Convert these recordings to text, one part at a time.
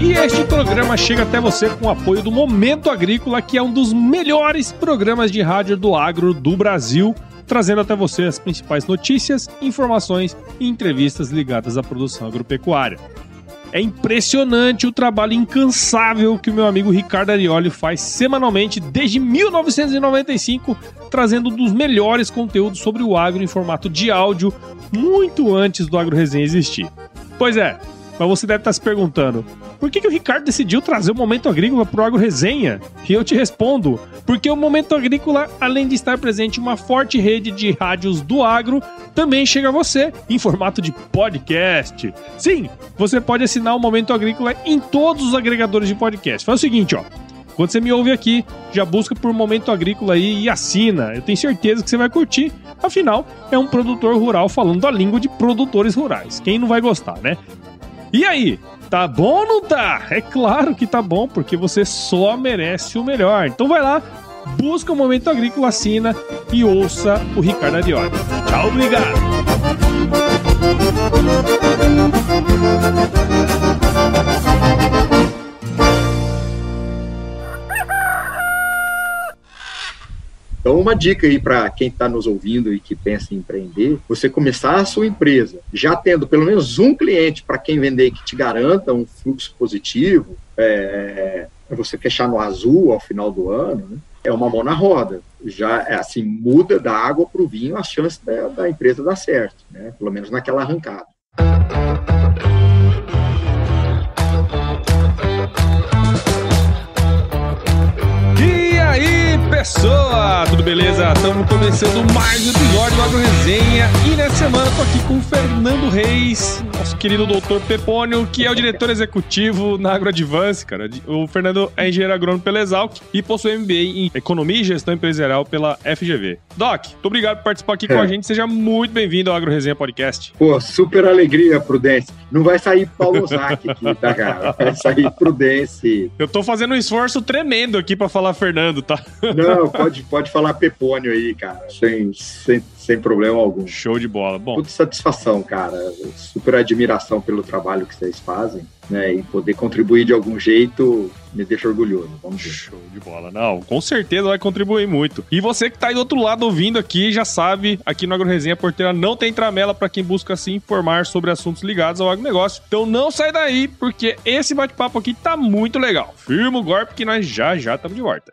E este programa chega até você com o apoio do Momento Agrícola, que é um dos melhores programas de rádio do agro do Brasil, trazendo até você as principais notícias, informações e entrevistas ligadas à produção agropecuária. É impressionante o trabalho incansável que o meu amigo Ricardo Arioli faz semanalmente desde 1995, trazendo um dos melhores conteúdos sobre o agro em formato de áudio, muito antes do Agro Resenha existir. Pois é, mas você deve estar se perguntando: por que, que o Ricardo decidiu trazer o Momento Agrícola para o Agro Resenha? E eu te respondo: porque o Momento Agrícola, além de estar presente em uma forte rede de rádios do agro, também chega a você em formato de podcast. Sim, você pode assinar o Momento Agrícola em todos os agregadores de podcast. Faz o seguinte, ó. Quando você me ouve aqui, já busca por Momento Agrícola aí e assina. Eu tenho certeza que você vai curtir. Afinal, é um produtor rural falando a língua de produtores rurais. Quem não vai gostar, né? E aí, tá bom ou não tá? É claro que tá bom, porque você só merece o melhor. Então vai lá, busca o Momento Agrícola, assina e ouça o Ricardo Arioli. Tchau, obrigado! Então, uma dica aí para quem está nos ouvindo e que pensa em empreender, você começar a sua empresa já tendo pelo menos um cliente para quem vender que te garanta um fluxo positivo, é, você fechar no azul ao final do ano, né? é uma mão na roda. Já é assim, muda da água para o vinho a chance da, da empresa dar certo, né? pelo menos naquela arrancada. Pessoa! Tudo beleza? Estamos começando mais um episódio do Agro Resenha e nessa semana tô aqui com o Fernando Reis, nosso querido doutor Pepônio, que é o diretor executivo na AgroAdvance, cara. O Fernando é engenheiro agrônomo pela Exalc e possui MBA em Economia e Gestão Empresarial pela FGV. Doc, muito obrigado por participar aqui é. com a gente. Seja muito bem-vindo ao Agro Resenha Podcast. Pô, super alegria, Prudência. Não vai sair Paulo Zac aqui, tá, cara? Vai sair Prudência. Eu tô fazendo um esforço tremendo aqui para falar Fernando, tá? Não, pode, pode falar Pepônio aí, cara, sem, sem, sem problema algum. Show de bola. Bom. Tudo satisfação, cara. Super admiração pelo trabalho que vocês fazem, né? E poder contribuir de algum jeito me deixa orgulhoso. Vamos ver. Show de bola. Não, com certeza vai contribuir muito. E você que tá aí do outro lado ouvindo aqui, já sabe, aqui no AgroResenha Porteira não tem tramela para quem busca se informar sobre assuntos ligados ao agronegócio. Então não sai daí, porque esse bate-papo aqui tá muito legal. Firma o golpe que nós já já estamos de volta.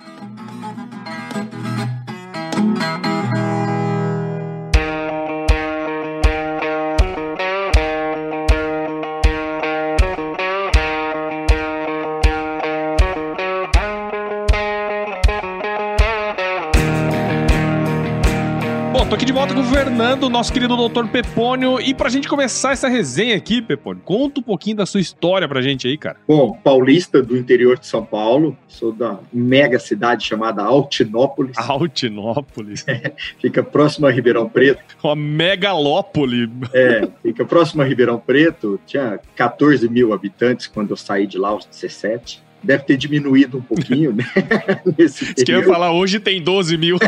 Fernando, nosso querido doutor Pepônio. E pra gente começar essa resenha aqui, Pepônio, conta um pouquinho da sua história pra gente aí, cara. Bom, paulista do interior de São Paulo, sou da mega cidade chamada Altinópolis. Altinópolis. É, fica próximo a Ribeirão Preto. Uma megalópole. É, fica próximo a Ribeirão Preto. Tinha 14 mil habitantes quando eu saí de lá aos 17 deve ter diminuído um pouquinho, né? Nesse que eu ia falar, hoje tem 12 mil.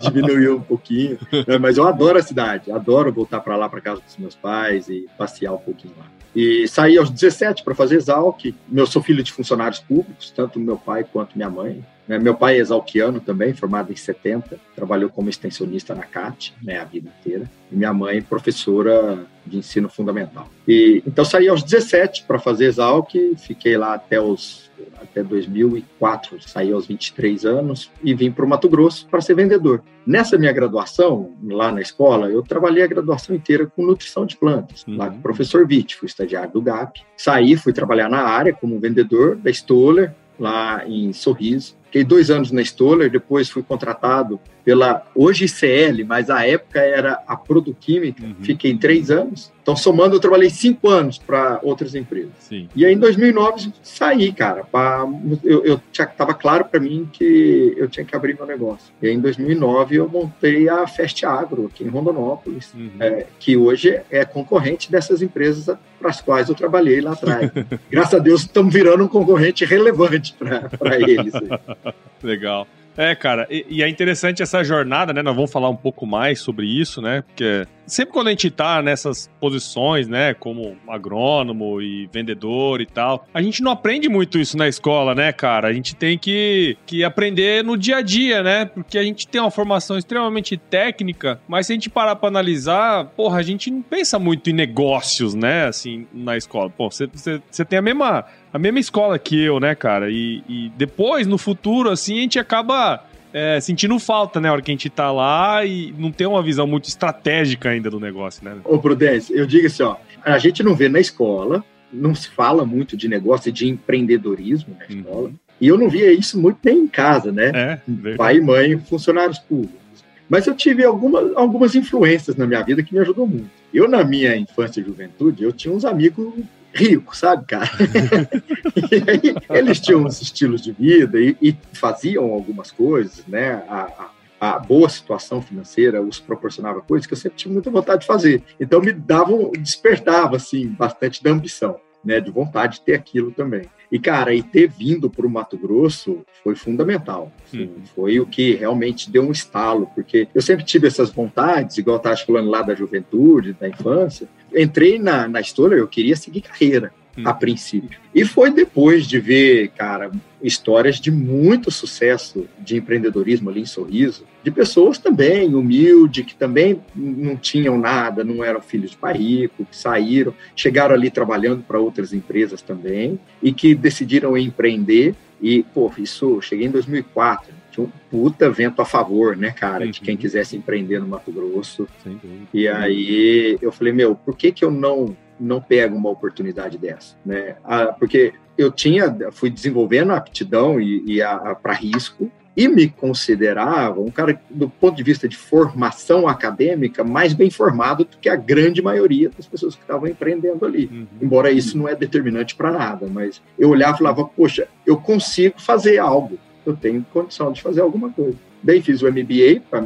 Diminuiu um pouquinho. Mas eu adoro a cidade, adoro voltar para lá, para casa dos meus pais e passear um pouquinho lá. E saí aos 17 para fazer Exalc. Eu sou filho de funcionários públicos, tanto meu pai quanto minha mãe. Né? Meu pai é exalquiano também, formado em 70, trabalhou como extensionista na CAT né, a vida inteira. E minha mãe, professora de ensino fundamental. E, então, saí aos 17 para fazer Exalc, fiquei lá até os até 2004, saí aos 23 anos e vim para o Mato Grosso para ser vendedor. Nessa minha graduação, lá na escola, eu trabalhei a graduação inteira com nutrição de plantas, uhum. lá com o professor Witt, fui estagiário do GAP. Saí, fui trabalhar na área como vendedor da Stoller, lá em Sorriso. Fiquei dois anos na Stoller, depois fui contratado pela hoje ICL, mas a época era a Produquímica. Uhum. Fiquei três anos. Então, somando, eu trabalhei cinco anos para outras empresas. Sim. E aí, em 2009, saí, cara. Pra, eu, eu tava claro para mim que eu tinha que abrir meu negócio. E aí, em 2009, eu montei a Fest Agro aqui em Rondonópolis, uhum. é, que hoje é concorrente dessas empresas para as quais eu trabalhei lá atrás. Graças a Deus, estamos virando um concorrente relevante para eles. Legal. É, cara, e, e, é interessante essa jornada, né? Nós vamos falar um pouco mais sobre isso, né? Porque sempre quando a gente tá nessas posições, né, como agrônomo e vendedor e tal, a gente não aprende muito isso na escola, né, cara? A gente tem que, que aprender no dia a dia, né? Porque a gente tem uma formação extremamente técnica, mas se a gente parar pra analisar, porra, a gente não pensa muito em negócios, né, assim, na escola. Pô, você, tem a mesma a mesma escola que eu, né, cara? E, e depois, no futuro, assim, a gente acaba é, sentindo falta, né? A hora que a gente tá lá e não tem uma visão muito estratégica ainda do negócio, né? Ô, Prudência, eu digo assim, ó, a gente não vê na escola, não se fala muito de negócio, de empreendedorismo na uhum. escola. E eu não via isso muito nem em casa, né? É, Pai e mãe, funcionários públicos. Mas eu tive alguma, algumas influências na minha vida que me ajudou muito. Eu, na minha infância e juventude, eu tinha uns amigos rico, sabe, cara? e aí, eles tinham uns estilos de vida e, e faziam algumas coisas, né? A, a, a, boa situação financeira os proporcionava coisas que eu sempre tive muita vontade de fazer. Então me davam, despertava assim bastante da ambição, né? De vontade de ter aquilo também. E, cara, e ter vindo para o Mato Grosso foi fundamental. Assim, Foi o que realmente deu um estalo, porque eu sempre tive essas vontades, igual eu estava falando lá da juventude, da infância. Entrei na, na Stoller, eu queria seguir carreira a princípio. E foi depois de ver, cara, histórias de muito sucesso de empreendedorismo ali em Sorriso, de pessoas também humildes, que também não tinham nada, não eram filhos de pai rico, que saíram, chegaram ali trabalhando para outras empresas também e que decidiram empreender. E, pô, isso, cheguei em 2004, tinha um puta vento a favor, né, cara, uhum. de quem uhum. quisesse empreender no Mato Grosso. E aí eu falei, meu, por que que eu não não pego uma oportunidade dessa, né? Ah, porque eu tinha, fui desenvolvendo a aptidão e, e para risco e me considerava um cara do ponto de vista de formação acadêmica mais bem formado do que a grande maioria das pessoas que estavam empreendendo ali. Uhum. Embora isso não é determinante para nada, mas eu olhava e falava, poxa, eu consigo fazer algo, eu tenho condição de fazer alguma coisa. Daí fiz o MBA para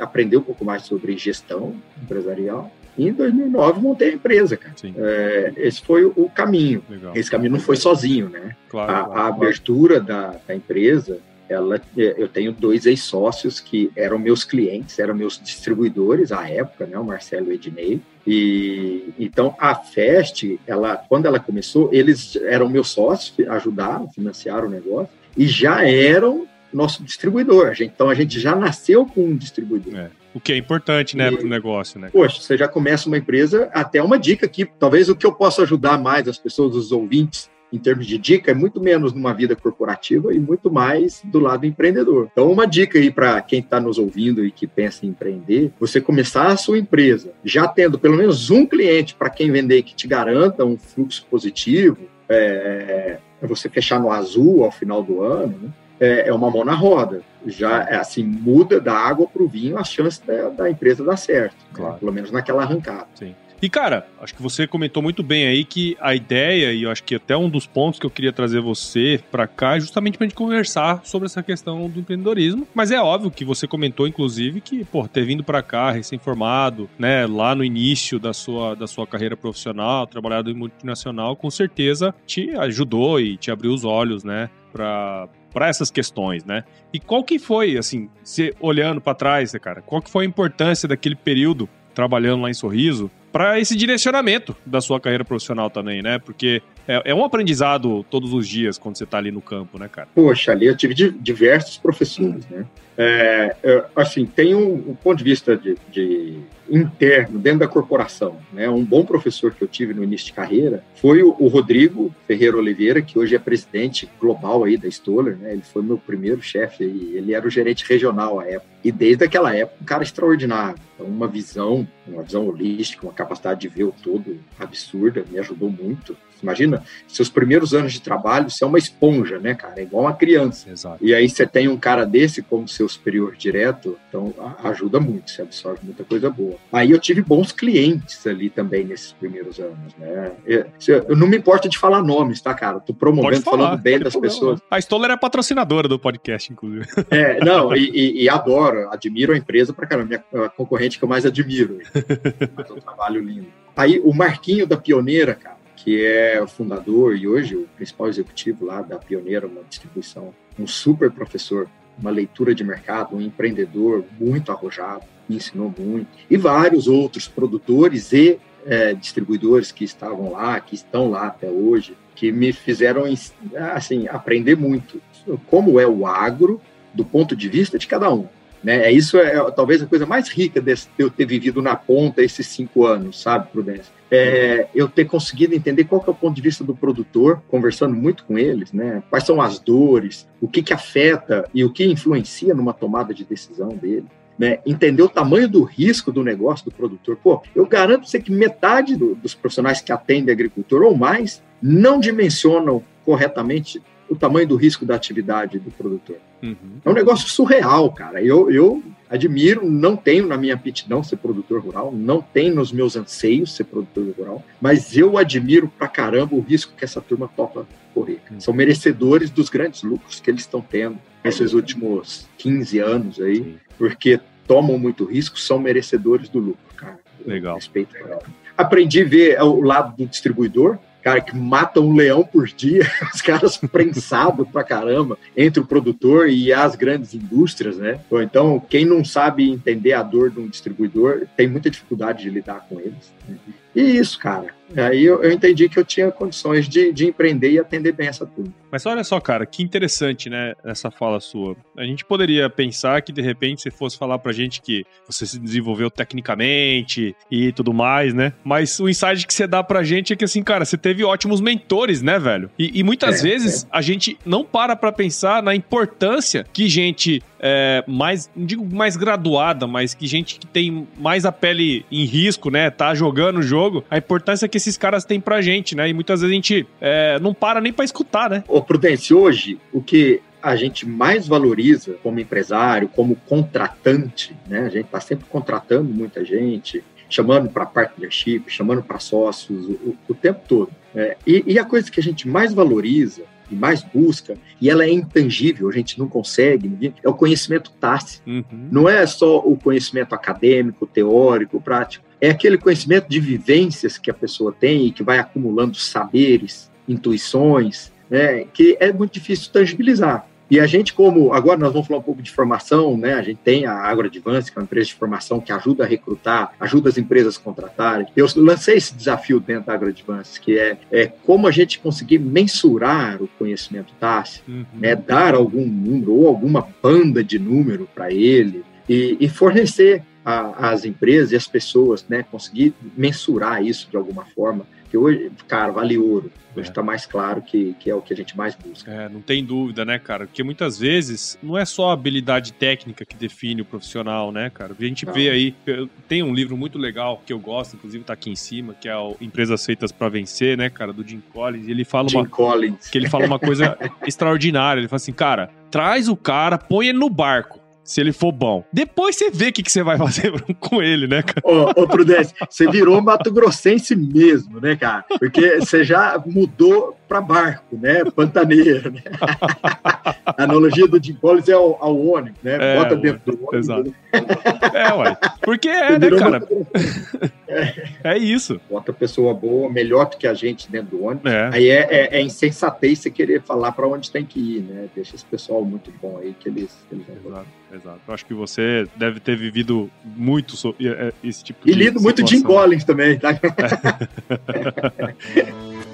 aprender um pouco mais sobre gestão empresarial e em 2009 montei a empresa, cara. É, esse foi o caminho. Legal. Esse caminho não foi sozinho, né? Claro, a, claro, a abertura da, da, empresa, ela, é, eu tenho dois ex-sócios que eram meus clientes, eram meus distribuidores à época, né? O Marcelo e o Ednei. E então a Fest, ela, quando ela começou, eles eram meus sócios, ajudaram, financiaram o negócio e já eram nosso distribuidor. Então a gente já nasceu com um distribuidor. É. O que é importante, né, para o negócio, né? Poxa, você já começa uma empresa, até uma dica aqui, talvez o que eu possa ajudar mais as pessoas, os ouvintes, em termos de dica, é muito menos numa vida corporativa e muito mais do lado empreendedor. Então, uma dica aí para quem está nos ouvindo e que pensa em empreender, você começar a sua empresa já tendo pelo menos um cliente para quem vender que te garanta um fluxo positivo, é você fechar no azul ao final do ano, né? é, é uma mão na roda. Já é assim, muda da água para o vinho a chance da, da, empresa dar certo, né? claro. né? pelo menos naquela arrancada. Sim. E, cara, acho que você comentou muito bem aí que a ideia, e eu acho que até um dos pontos que eu queria trazer você para cá é justamente pra gente conversar sobre essa questão do empreendedorismo. Mas é óbvio que você comentou, inclusive, que, pô, ter vindo para cá, recém-formado, né, lá no início da sua, da sua carreira profissional, trabalhado em multinacional, com certeza te ajudou e te abriu os olhos, né, para para essas questões, né? E qual que foi, assim, se olhando para trás, né, cara, qual que foi a importância daquele período trabalhando lá em Sorriso para esse direcionamento da sua carreira profissional também, né? Porque é, é, um aprendizado todos os dias quando você está ali no campo, né, cara? Poxa, ali eu tive diversos professores, né? É, assim, tem um, um, ponto de vista de, de, interno, dentro da corporação. Né? Um bom professor que eu tive no início de carreira foi o, o Rodrigo Ferreira Oliveira, que hoje é presidente global aí da Stoller. Né? Ele foi meu primeiro chefe, ele era o gerente regional à época. E desde aquela época, um cara extraordinário. Então, uma visão, uma visão holística, uma capacidade de ver o todo absurda, me ajudou muito. Imagina, seus primeiros anos de trabalho, você é uma esponja, né, cara? É igual uma criança. Exato. E aí você tem um cara desse como seu superior direto, então ajuda muito, você absorve muita coisa boa. Aí eu tive bons clientes ali também nesses primeiros anos, né? Eu não me importo de falar nomes, tá, cara? Tô promovendo, falar, falando bem das problema. pessoas. A Stoller é patrocinadora do podcast, inclusive. É, não, e, e, e adoro, admiro a empresa pra caramba, minha concorrente que eu mais admiro. Faz um trabalho lindo. Aí o Marquinho da Pioneira, cara, que é o fundador e hoje o principal executivo lá da Pioneira, uma distribuição, um super professor, uma leitura de mercado, um empreendedor muito arrojado, me ensinou muito, e vários outros produtores e é, distribuidores que estavam lá, que estão lá até hoje, que me fizeram assim aprender muito como é o agro do ponto de vista de cada um. Né? É isso é, é talvez a coisa mais rica de eu ter vivido na ponta esses cinco anos, sabe, Prudência? É, eu ter conseguido entender qual é o ponto de vista do produtor, conversando muito com eles, né? Quais são as dores, o que, que afeta e o que influencia numa tomada de decisão dele. Né, entender o tamanho do risco do negócio do produtor. Pô, eu garanto você que metade do, dos profissionais que atendem agricultor ou mais não dimensionam corretamente o tamanho do risco da atividade do produtor. Uhum. É um negócio surreal, cara. Eu, eu admiro, não tenho na minha aptidão ser produtor rural, não tenho nos meus anseios ser produtor rural, mas eu admiro pra caramba o risco que essa turma topa correr. Uhum. São merecedores dos grandes lucros que eles estão tendo nesses últimos 15 anos aí, Sim. porque tomam muito risco, são merecedores do lucro, cara. Legal. Respeito. Aprendi a ver o lado do distribuidor, cara, que mata um leão por dia, os caras prensados pra caramba entre o produtor e as grandes indústrias, né? Então, quem não sabe entender a dor de um distribuidor tem muita dificuldade de lidar com eles. E isso, cara. Aí eu, eu, entendi que eu tinha condições de, de empreender e atender bem essa turma. Mas olha só, cara, que interessante, né, essa fala sua. A gente poderia pensar que, de repente, você fosse falar pra gente que você se desenvolveu tecnicamente e tudo mais, né? Mas o insight que você dá pra gente é que, assim, cara, você teve ótimos mentores, né, velho? E, e muitas é, vezes é. a gente não para pra pensar na importância que gente é, mais, não digo mais graduada, mas que gente que tem mais a pele em risco, né, tá jogando o jogo, a importância que esses caras têm pra gente, né? E muitas vezes a gente é, não para nem para escutar, né? Ô, Prudência, hoje, o que a gente mais valoriza como empresário, como contratante, né? A gente está sempre contratando muita gente, chamando para partnership, chamando para sócios o, o, tempo todo. É, e, e, a coisa que a gente mais valoriza e mais busca, e ela é intangível, a gente não consegue, é o conhecimento tácito. Uhum. Não é só o conhecimento acadêmico, teórico, prático, é aquele conhecimento de vivências que a pessoa tem e que vai acumulando saberes, intuições, né, que é muito difícil tangibilizar. E a gente, como agora nós vamos falar um pouco de formação, né? A gente tem a AgroAdvance, que é uma empresa de formação que ajuda a recrutar, ajuda as empresas a contratarem. Eu lancei esse desafio dentro da AgroAdvance, que é, é como a gente conseguir mensurar o conhecimento tácito, uhum. né? dar algum número ou alguma banda de número para ele e, e fornecer às empresas e às pessoas, né? Conseguir mensurar isso de alguma forma que hoje, cara, vale ouro. Hoje está é. mais claro que, que é o que a gente mais busca. É, não tem dúvida, né, cara? Porque muitas vezes não é só a habilidade técnica que define o profissional, né, cara? A gente não. vê aí, tem um livro muito legal que eu gosto, inclusive tá aqui em cima, que é o Empresas Feitas para Vencer, né, cara, do Jim Collins. E ele fala Jim uma Collins. que ele fala uma coisa extraordinária. Ele fala assim, cara, traz o cara, põe ele no barco se ele for bom. Depois você vê o que, que você vai fazer com ele, né, cara? Ô, ô Prudência, você virou Mato Grossense mesmo, né, cara? Porque você já mudou para barco, né? Pantaneiro, né? A analogia do Jim Collins é ao, ao ônibus, né? É, Bota dentro do ônibus. Exato. É, ué. Porque é, né, cara? É. é isso. Bota pessoa boa, melhor do que a gente dentro do ônibus. É. Aí é, é, é insensatez você querer falar para onde tem que ir, né? Deixa esse pessoal muito bom aí que eles. Que eles exato, exato. Eu acho que você deve ter vivido muito so, esse tipo e de. E lido muito Jim Collins também, tá?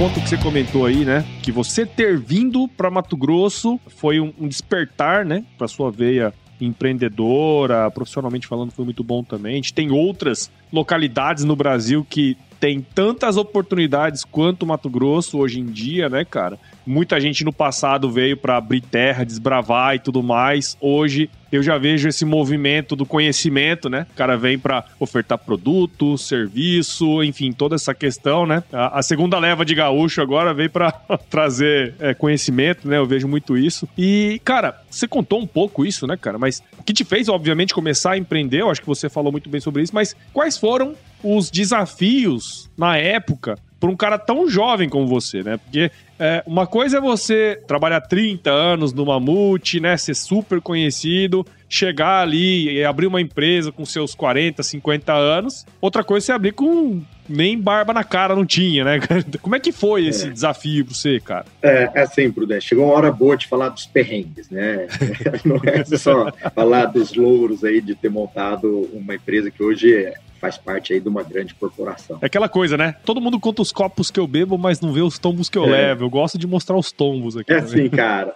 Ponto que você comentou aí, né? Que você ter vindo para Mato Grosso foi um, um despertar, né? Para sua veia empreendedora, profissionalmente falando, foi muito bom também. A gente tem outras localidades no Brasil que tem tantas oportunidades quanto Mato Grosso hoje em dia, né, cara? Muita gente no passado veio para abrir terra, desbravar e tudo mais. Hoje eu já vejo esse movimento do conhecimento, né? O cara vem para ofertar produto, serviço, enfim, toda essa questão, né? A, segunda leva de gaúcho agora veio para trazer é, conhecimento, né? Eu vejo muito isso. E, cara, você contou um pouco isso, né, cara? Mas o que te fez, obviamente, começar a empreender, eu acho que você falou muito bem sobre isso, mas quais foram os desafios na época para um cara tão jovem como você, né? Porque é, uma coisa é você trabalhar 30 anos no Mamute, né? Ser super conhecido, chegar ali e abrir uma empresa com seus 40, 50 anos. Outra coisa é você abrir com nem barba na cara não tinha, né? Como é que foi esse é. desafio para você, cara? É, é assim, Prudente. Chegou uma hora boa de falar dos perrengues, né? Não é só falar dos louros aí de ter montado uma empresa que hoje é faz parte aí de uma grande corporação. É aquela coisa, né? Todo mundo conta os copos que eu bebo, mas não vê os tombos que eu é. levo. Eu gosto de mostrar os tombos aqui. É assim, cara.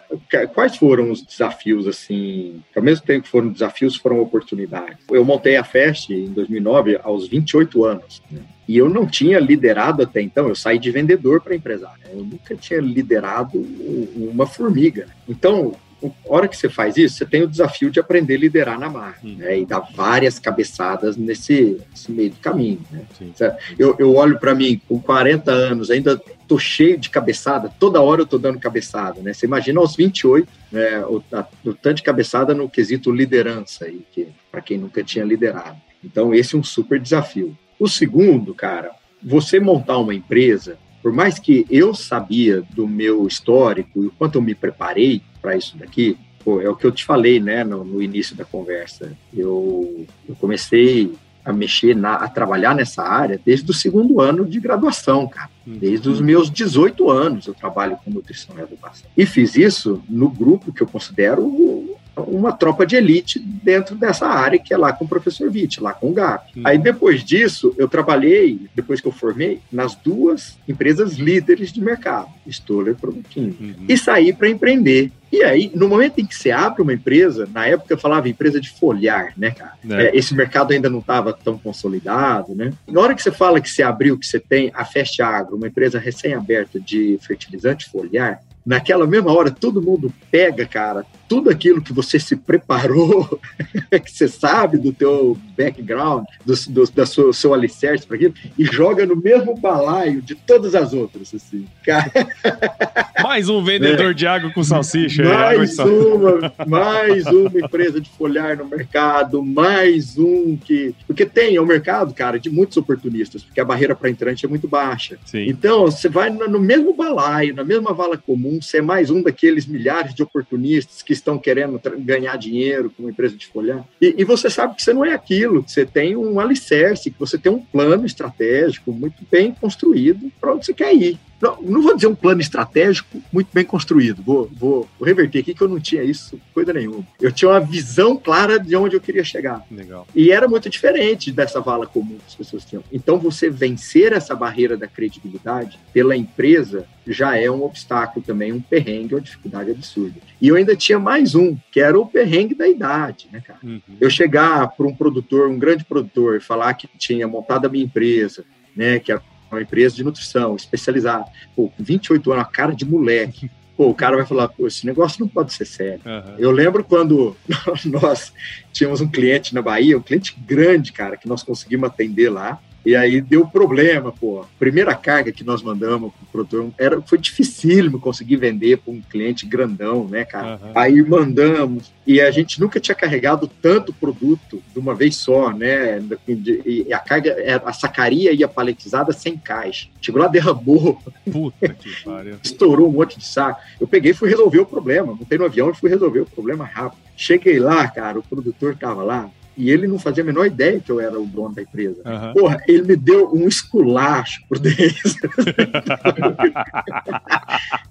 Quais foram os desafios, assim? Ao mesmo tempo que foram desafios, foram oportunidades. Eu montei a Fest em 2009 aos 28 anos. Né? E eu não tinha liderado até então, eu saí de vendedor para empresário. Eu nunca tinha liderado uma formiga. Então, a hora que você faz isso, você tem o desafio de aprender a liderar na marca, hum. né? E dar várias cabeçadas nesse, nesse meio do caminho, né? Eu, eu olho para mim, com 40 anos, ainda tô cheio de cabeçada, toda hora eu tô dando cabeçada, né? Você imagina aos 28, né, o, a, o tanto de cabeçada no quesito liderança, aí, que para quem nunca tinha liderado. Então, esse é um super desafio. O segundo, cara, você montar uma empresa, por mais que eu sabia do meu histórico e o quanto eu me preparei, para isso daqui, pô, é o que eu te falei, né, no, no início da conversa. Eu, eu comecei a mexer, na, a trabalhar nessa área desde o segundo ano de graduação, cara. Uhum. Desde os meus 18 anos eu trabalho com nutrição e educação. E fiz isso no grupo que eu considero uma tropa de elite dentro dessa área, que é lá com o professor Witt, lá com o GAP. Uhum. Aí depois disso, eu trabalhei, depois que eu formei, nas duas empresas líderes de mercado, Stoller e Produtinho, uhum. e saí para empreender. E aí, no momento em que você abre uma empresa, na época eu falava empresa de folhar, né, cara? É. É, esse mercado ainda não estava tão consolidado, né? Na hora que você fala que você abriu, que você tem a Fest Agro, uma empresa recém-aberta de fertilizante foliar, naquela mesma hora todo mundo pega, cara, tudo aquilo que você se preparou, que você sabe do teu background, do, do da sua, seu alicerce para aquilo, e joga no mesmo balaio de todas as outras, assim. Mais um vendedor é. de água com salsicha. Mais uma, mais uma empresa de folhar no mercado, mais um que... Porque tem, é um mercado, cara, de muitos oportunistas, porque a barreira para entrante é muito baixa. Sim. Então, você vai no mesmo balaio, na mesma vala comum, você é mais um daqueles milhares de oportunistas que estão querendo ganhar dinheiro com uma empresa de folhar. E, e, você sabe que você não é aquilo, que você tem um alicerce, que você tem um plano estratégico muito bem construído para onde você quer ir não, não vou dizer um plano estratégico muito bem construído, vou, vou, vou, reverter aqui que eu não tinha isso, coisa nenhuma. Eu tinha uma visão clara de onde eu queria chegar. Legal. E era muito diferente dessa vala comum que as pessoas tinham. Então, você vencer essa barreira da credibilidade pela empresa já é um obstáculo também, um perrengue, uma dificuldade absurda. E eu ainda tinha mais um, que era o perrengue da idade, né, cara? Uhum. Eu chegar para um produtor, um grande produtor, falar que tinha montado a minha empresa, né, que a uma empresa de nutrição especializada. Pô, com 28 anos, a cara de moleque. Pô, o cara vai falar, pô, esse negócio não pode ser sério. Uhum. Eu lembro quando nós tínhamos um cliente na Bahia, um cliente grande, cara, que nós conseguimos atender lá. E aí deu problema, pô. Primeira carga que nós mandamos pro produtor era, foi dificílimo conseguir vender para um cliente grandão, né, cara? Uhum. Aí mandamos, e a gente nunca tinha carregado tanto produto de uma vez só, né? E a carga, a sacaria ia paletizada sem caixa. Chegou lá, derramou. Puta que pariu. Estourou um monte de saco. Eu peguei e fui resolver o problema. Montei no avião e fui resolver o problema rápido. Cheguei lá, cara, o produtor tava lá, e ele não fazia a menor ideia que eu era o dono da empresa. Uhum. Porra, ele me deu um esculacho por dentro.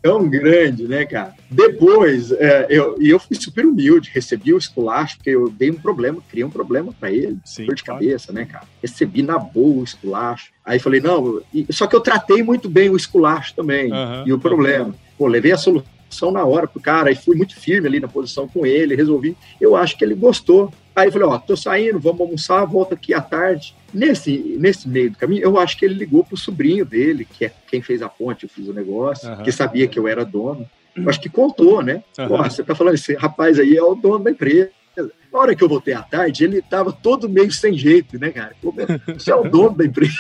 Tão grande, né, cara? Depois, é, eu, e eu fui super humilde, recebi o esculacho, porque eu dei um problema, criei um problema para ele, Sim, dor de claro. cabeça, né, cara? Recebi na boa o esculacho. Aí falei, não, só que eu tratei muito bem o esculacho também, uhum. e o problema. Pô, levei a solução na hora pro cara e fui muito firme ali na posição com ele, resolvi. Eu acho que ele gostou. Aí eu falei, ó, tô saindo, vamos almoçar, volta aqui à tarde. Nesse, nesse meio do caminho, eu acho que ele ligou pro sobrinho dele, que é quem fez a ponte, eu fiz o negócio, uhum. que sabia que eu era dono. Eu acho que contou, né? Uhum. Pô, você tá falando, esse rapaz aí é o dono da empresa. Na hora que eu voltei à tarde, ele estava todo meio sem jeito, né, cara? Você é o dono da empresa.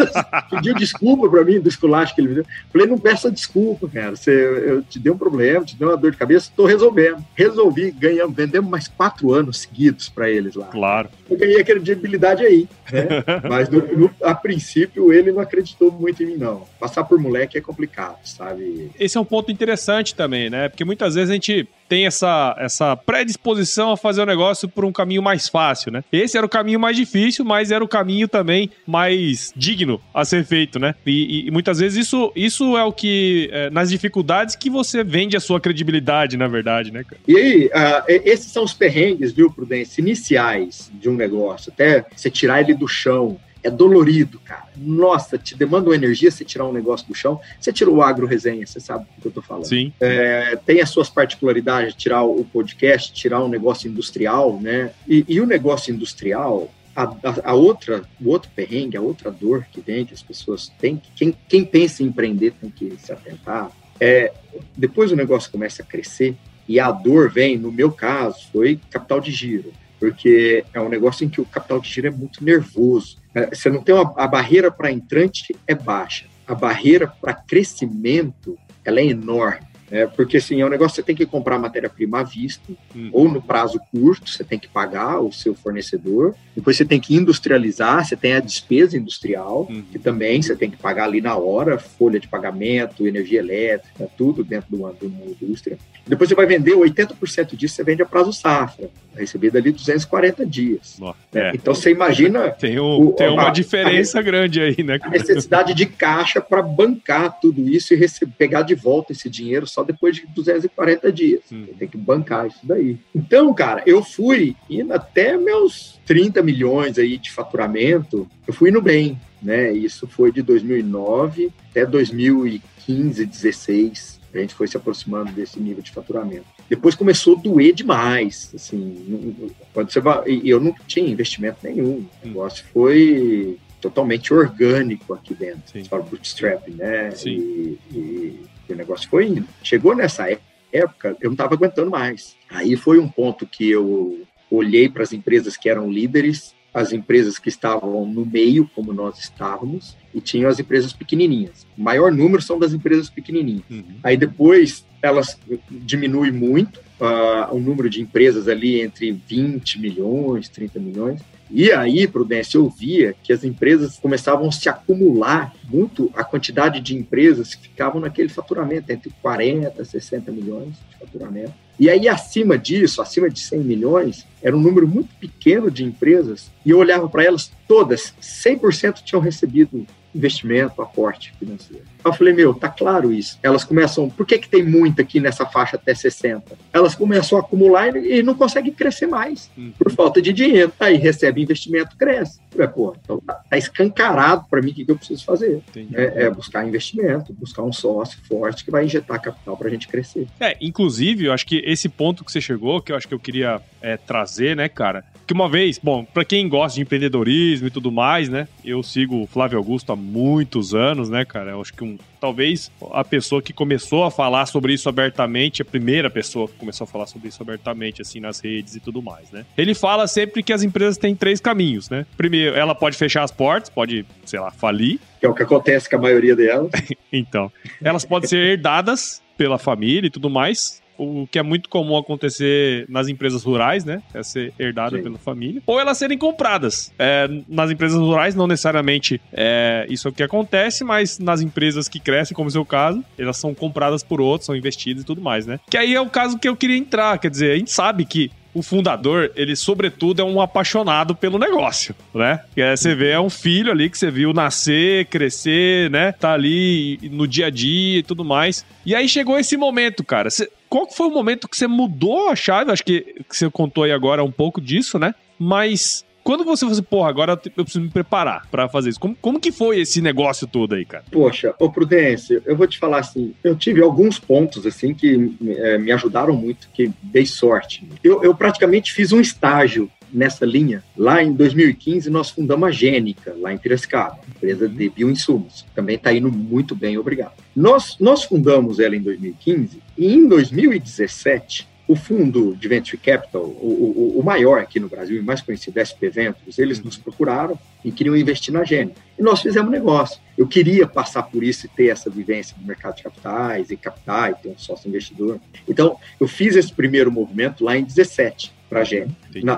Pediu desculpa para mim do esculacho que ele me deu. Falei, não peça desculpa, cara. Você, eu te dei um problema, te dei uma dor de cabeça, estou resolvendo. Resolvi, ganhamos, vendemos mais quatro anos seguidos para eles lá. Claro. Eu ganhei a credibilidade aí, né? Mas no, no, a princípio ele não acreditou muito em mim, não. Passar por moleque é complicado, sabe? Esse é um ponto interessante também, né? Porque muitas vezes a gente tem essa, essa predisposição a fazer o negócio por um caminho mais fácil, né? Esse era o caminho mais difícil, mas era o caminho também mais digno a ser feito, né? E, e muitas vezes isso, isso é o que, é, nas dificuldades, que você vende a sua credibilidade, na verdade, né? E aí, uh, esses são os perrengues, viu, Prudência, iniciais de um negócio, até você tirar ele do chão, é dolorido, cara. Nossa, te demanda uma energia você tirar um negócio do chão. Você tirou o agro resenha, você sabe do que eu tô falando. Sim. É, tem as suas particularidades, tirar o podcast, tirar um negócio industrial, né? E, e o negócio industrial, a, a, a, outra, o outro perrengue, a outra dor que vem, que as pessoas têm, quem, quem pensa em empreender tem que se atentar, é depois o negócio começa a crescer e a dor vem, no meu caso, foi capital de giro porque é um negócio em que o capital de giro é muito nervoso. É, você não tem uma, a barreira para entrante é baixa, a barreira para crescimento ela é enorme. É, porque assim, é um negócio que você tem que comprar matéria-prima à vista, uhum. ou no prazo curto, você tem que pagar o seu fornecedor, depois você tem que industrializar, você tem a despesa industrial, uhum. que também você tem que pagar ali na hora, folha de pagamento, energia elétrica, tudo dentro de uma, de uma indústria. Depois você vai vender 80% disso, você vende a prazo safra, recebida ali 240 dias. é. Então você imagina. Tem, um, o, tem uma a, diferença a, grande aí, né? A necessidade de caixa para bancar tudo isso e receber, pegar de volta esse dinheiro só depois de 240 dias. Hum. Tem que bancar isso daí. Então, cara, eu fui indo até meus 30 milhões aí de faturamento, eu fui indo bem, né? Isso foi de 2009 até 2015, 16. A gente foi se aproximando desse nível de faturamento. Depois começou a doer demais, assim, quando você vai, eu não tinha investimento nenhum. O negócio foi totalmente orgânico aqui dentro. Sim. Fala bootstrap, né? Sim. E, e, o negócio foi indo. Chegou nessa época, eu não estava aguentando mais. Aí foi um ponto que eu olhei para as empresas que eram líderes, as empresas que estavam no meio, como nós estávamos, e tinham as empresas pequenininhas. O maior número são das empresas pequenininhas. Uhum. Aí depois elas diminuem muito uh, o número de empresas ali entre 20 milhões, 30 milhões. E aí, Prudência, eu via que as empresas começavam a se acumular muito, a quantidade de empresas que ficavam naquele faturamento, entre 40 e 60 milhões de faturamento. E aí, acima disso, acima de 100 milhões, era um número muito pequeno de empresas, e eu olhava para elas todas, 100% tinham recebido investimento, aporte financeiro. Eu falei, meu, tá claro isso. Elas começam, por que, que tem muita aqui nessa faixa até 60? Elas começam a acumular e, não conseguem crescer mais hum. por falta de dinheiro. Aí recebe investimento, cresce. É, pô, então tá, tá escancarado para mim o que, que, eu preciso fazer. É, é, buscar investimento, buscar um sócio forte que vai injetar capital para a gente crescer. É, inclusive, eu acho que esse ponto que você chegou, que eu acho que eu queria é, trazer, né, cara, que uma vez, bom, para quem gosta de empreendedorismo e tudo mais, né, eu sigo o Flávio Augusto há muitos anos, né, cara, eu acho que um, talvez a pessoa que começou a falar sobre isso abertamente, a primeira pessoa que começou a falar sobre isso abertamente, assim, nas redes e tudo mais, né? Ele fala sempre que as empresas têm três caminhos, né? Primeiro, ela pode fechar as portas, pode, sei lá, falir. Que é o que acontece com a maioria delas. então, elas podem ser herdadas pela família e tudo mais, o que é muito comum acontecer nas empresas rurais, né? É ser herdada Sim. pela família. Ou elas serem compradas. É, nas empresas rurais, não necessariamente é isso é o que acontece, mas nas empresas que crescem, como é o seu caso, elas são compradas por outros, são investidas e tudo mais, né? Que aí é o caso que eu queria entrar. Quer dizer, a gente sabe que o fundador, ele sobretudo é um apaixonado pelo negócio, né? É, você vê, é um filho ali que você viu nascer, crescer, né? Tá ali no dia a dia e tudo mais. E aí chegou esse momento, cara. Cê, qual foi o momento que você mudou a chave? Acho que, que você contou aí agora um pouco disso, né? Mas quando você falou assim, porra, agora eu preciso me preparar para fazer isso, como, como que foi esse negócio todo aí, cara? Poxa, ô Prudência, eu vou te falar assim, eu tive alguns pontos, assim, que é, me ajudaram muito, que dei sorte. Eu, eu praticamente fiz um estágio nessa linha. Lá em 2015, nós fundamos a Gênica, lá em Piracicaba, empresa de bioinsumos. Também está indo muito bem, obrigado. Nós, nós fundamos ela em 2015 e em 2017 o fundo de Venture Capital, o, o, o, maior aqui no Brasil e mais conhecido, SP Ventures, eles nos procuraram e queriam investir na Gênia. E nós fizemos negócio. Eu queria passar por isso e ter essa vivência do mercado de capitais e captar e ter um sócio investidor. Então, eu fiz esse primeiro movimento lá em 17 para a Gênia.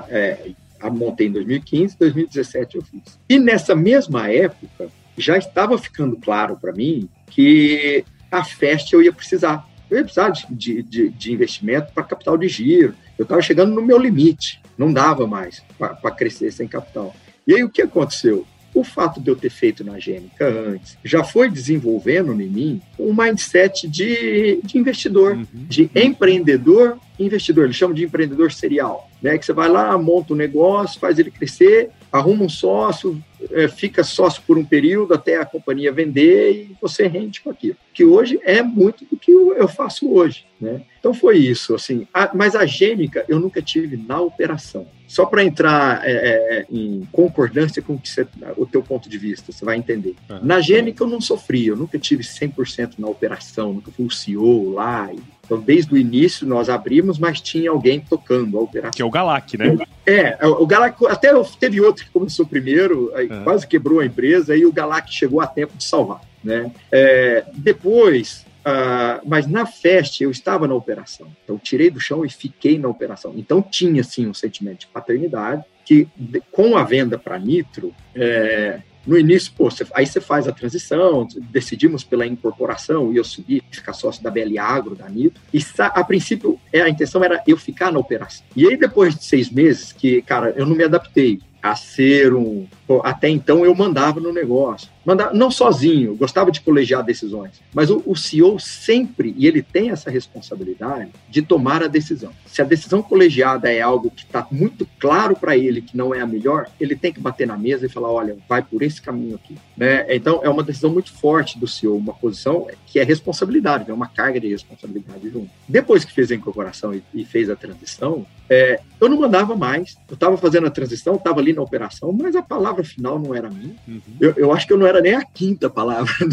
É, montei em 2015, 2017 eu fiz. E nessa mesma época, já estava ficando claro para mim que a FEST eu ia precisar eu ia precisar de, de, de investimento para capital de giro. Eu estava chegando no meu limite, não dava mais para crescer sem capital. E aí o que aconteceu? O fato de eu ter feito na Gênica antes já foi desenvolvendo em mim um mindset de, de investidor, uhum. de empreendedor investidor. Eles chamam de empreendedor serial, né? Que você vai lá, monta um negócio, faz ele crescer, arruma um sócio, é, fica sócio por um período até a companhia vender e você rende com aquilo. Que hoje é muito do que eu faço hoje, né? Então foi isso, assim. A, mas a Gênica eu nunca tive na operação. Só para entrar é, é, em concordância com o, você, o teu ponto de vista, você vai entender. Na Gênica eu não sofri, eu nunca tive 100% na operação, nunca fui o CEO lá. Então, desde o início nós abrimos, mas tinha alguém tocando a operação. Que é o Galac, né? É, o Galac, até teve outro que começou primeiro, uhum. quase quebrou a empresa, e o Galac chegou a tempo de salvar. Né? É, depois, Uh, mas na festa eu estava na operação. Então, tirei do chão e fiquei na operação. Então, tinha, sim, um sentimento de paternidade, que de, com a venda para Nitro, é, no início, pô, aí você faz a transição, decidimos pela incorporação e eu subi, ficar sócio da BL Agro, da Nitro. E a princípio, é, a intenção era eu ficar na operação. E aí, depois de seis meses, que, cara, eu não me adaptei a ser um. Até então eu mandava no negócio. Mandava, não sozinho, gostava de colegiar decisões. Mas o, o CEO sempre, e ele tem essa responsabilidade, de tomar a decisão. Se a decisão colegiada é algo que está muito claro para ele que não é a melhor, ele tem que bater na mesa e falar: olha, vai por esse caminho aqui. Né? Então é uma decisão muito forte do CEO, uma posição que é responsabilidade, é uma carga de responsabilidade junto. Depois que fez a incorporação e, e fez a transição, é, eu não mandava mais. Eu estava fazendo a transição, estava ali ali na operação, mas a palavra final não era minha. Uhum. Eu, eu acho que eu não era nem a quinta palavra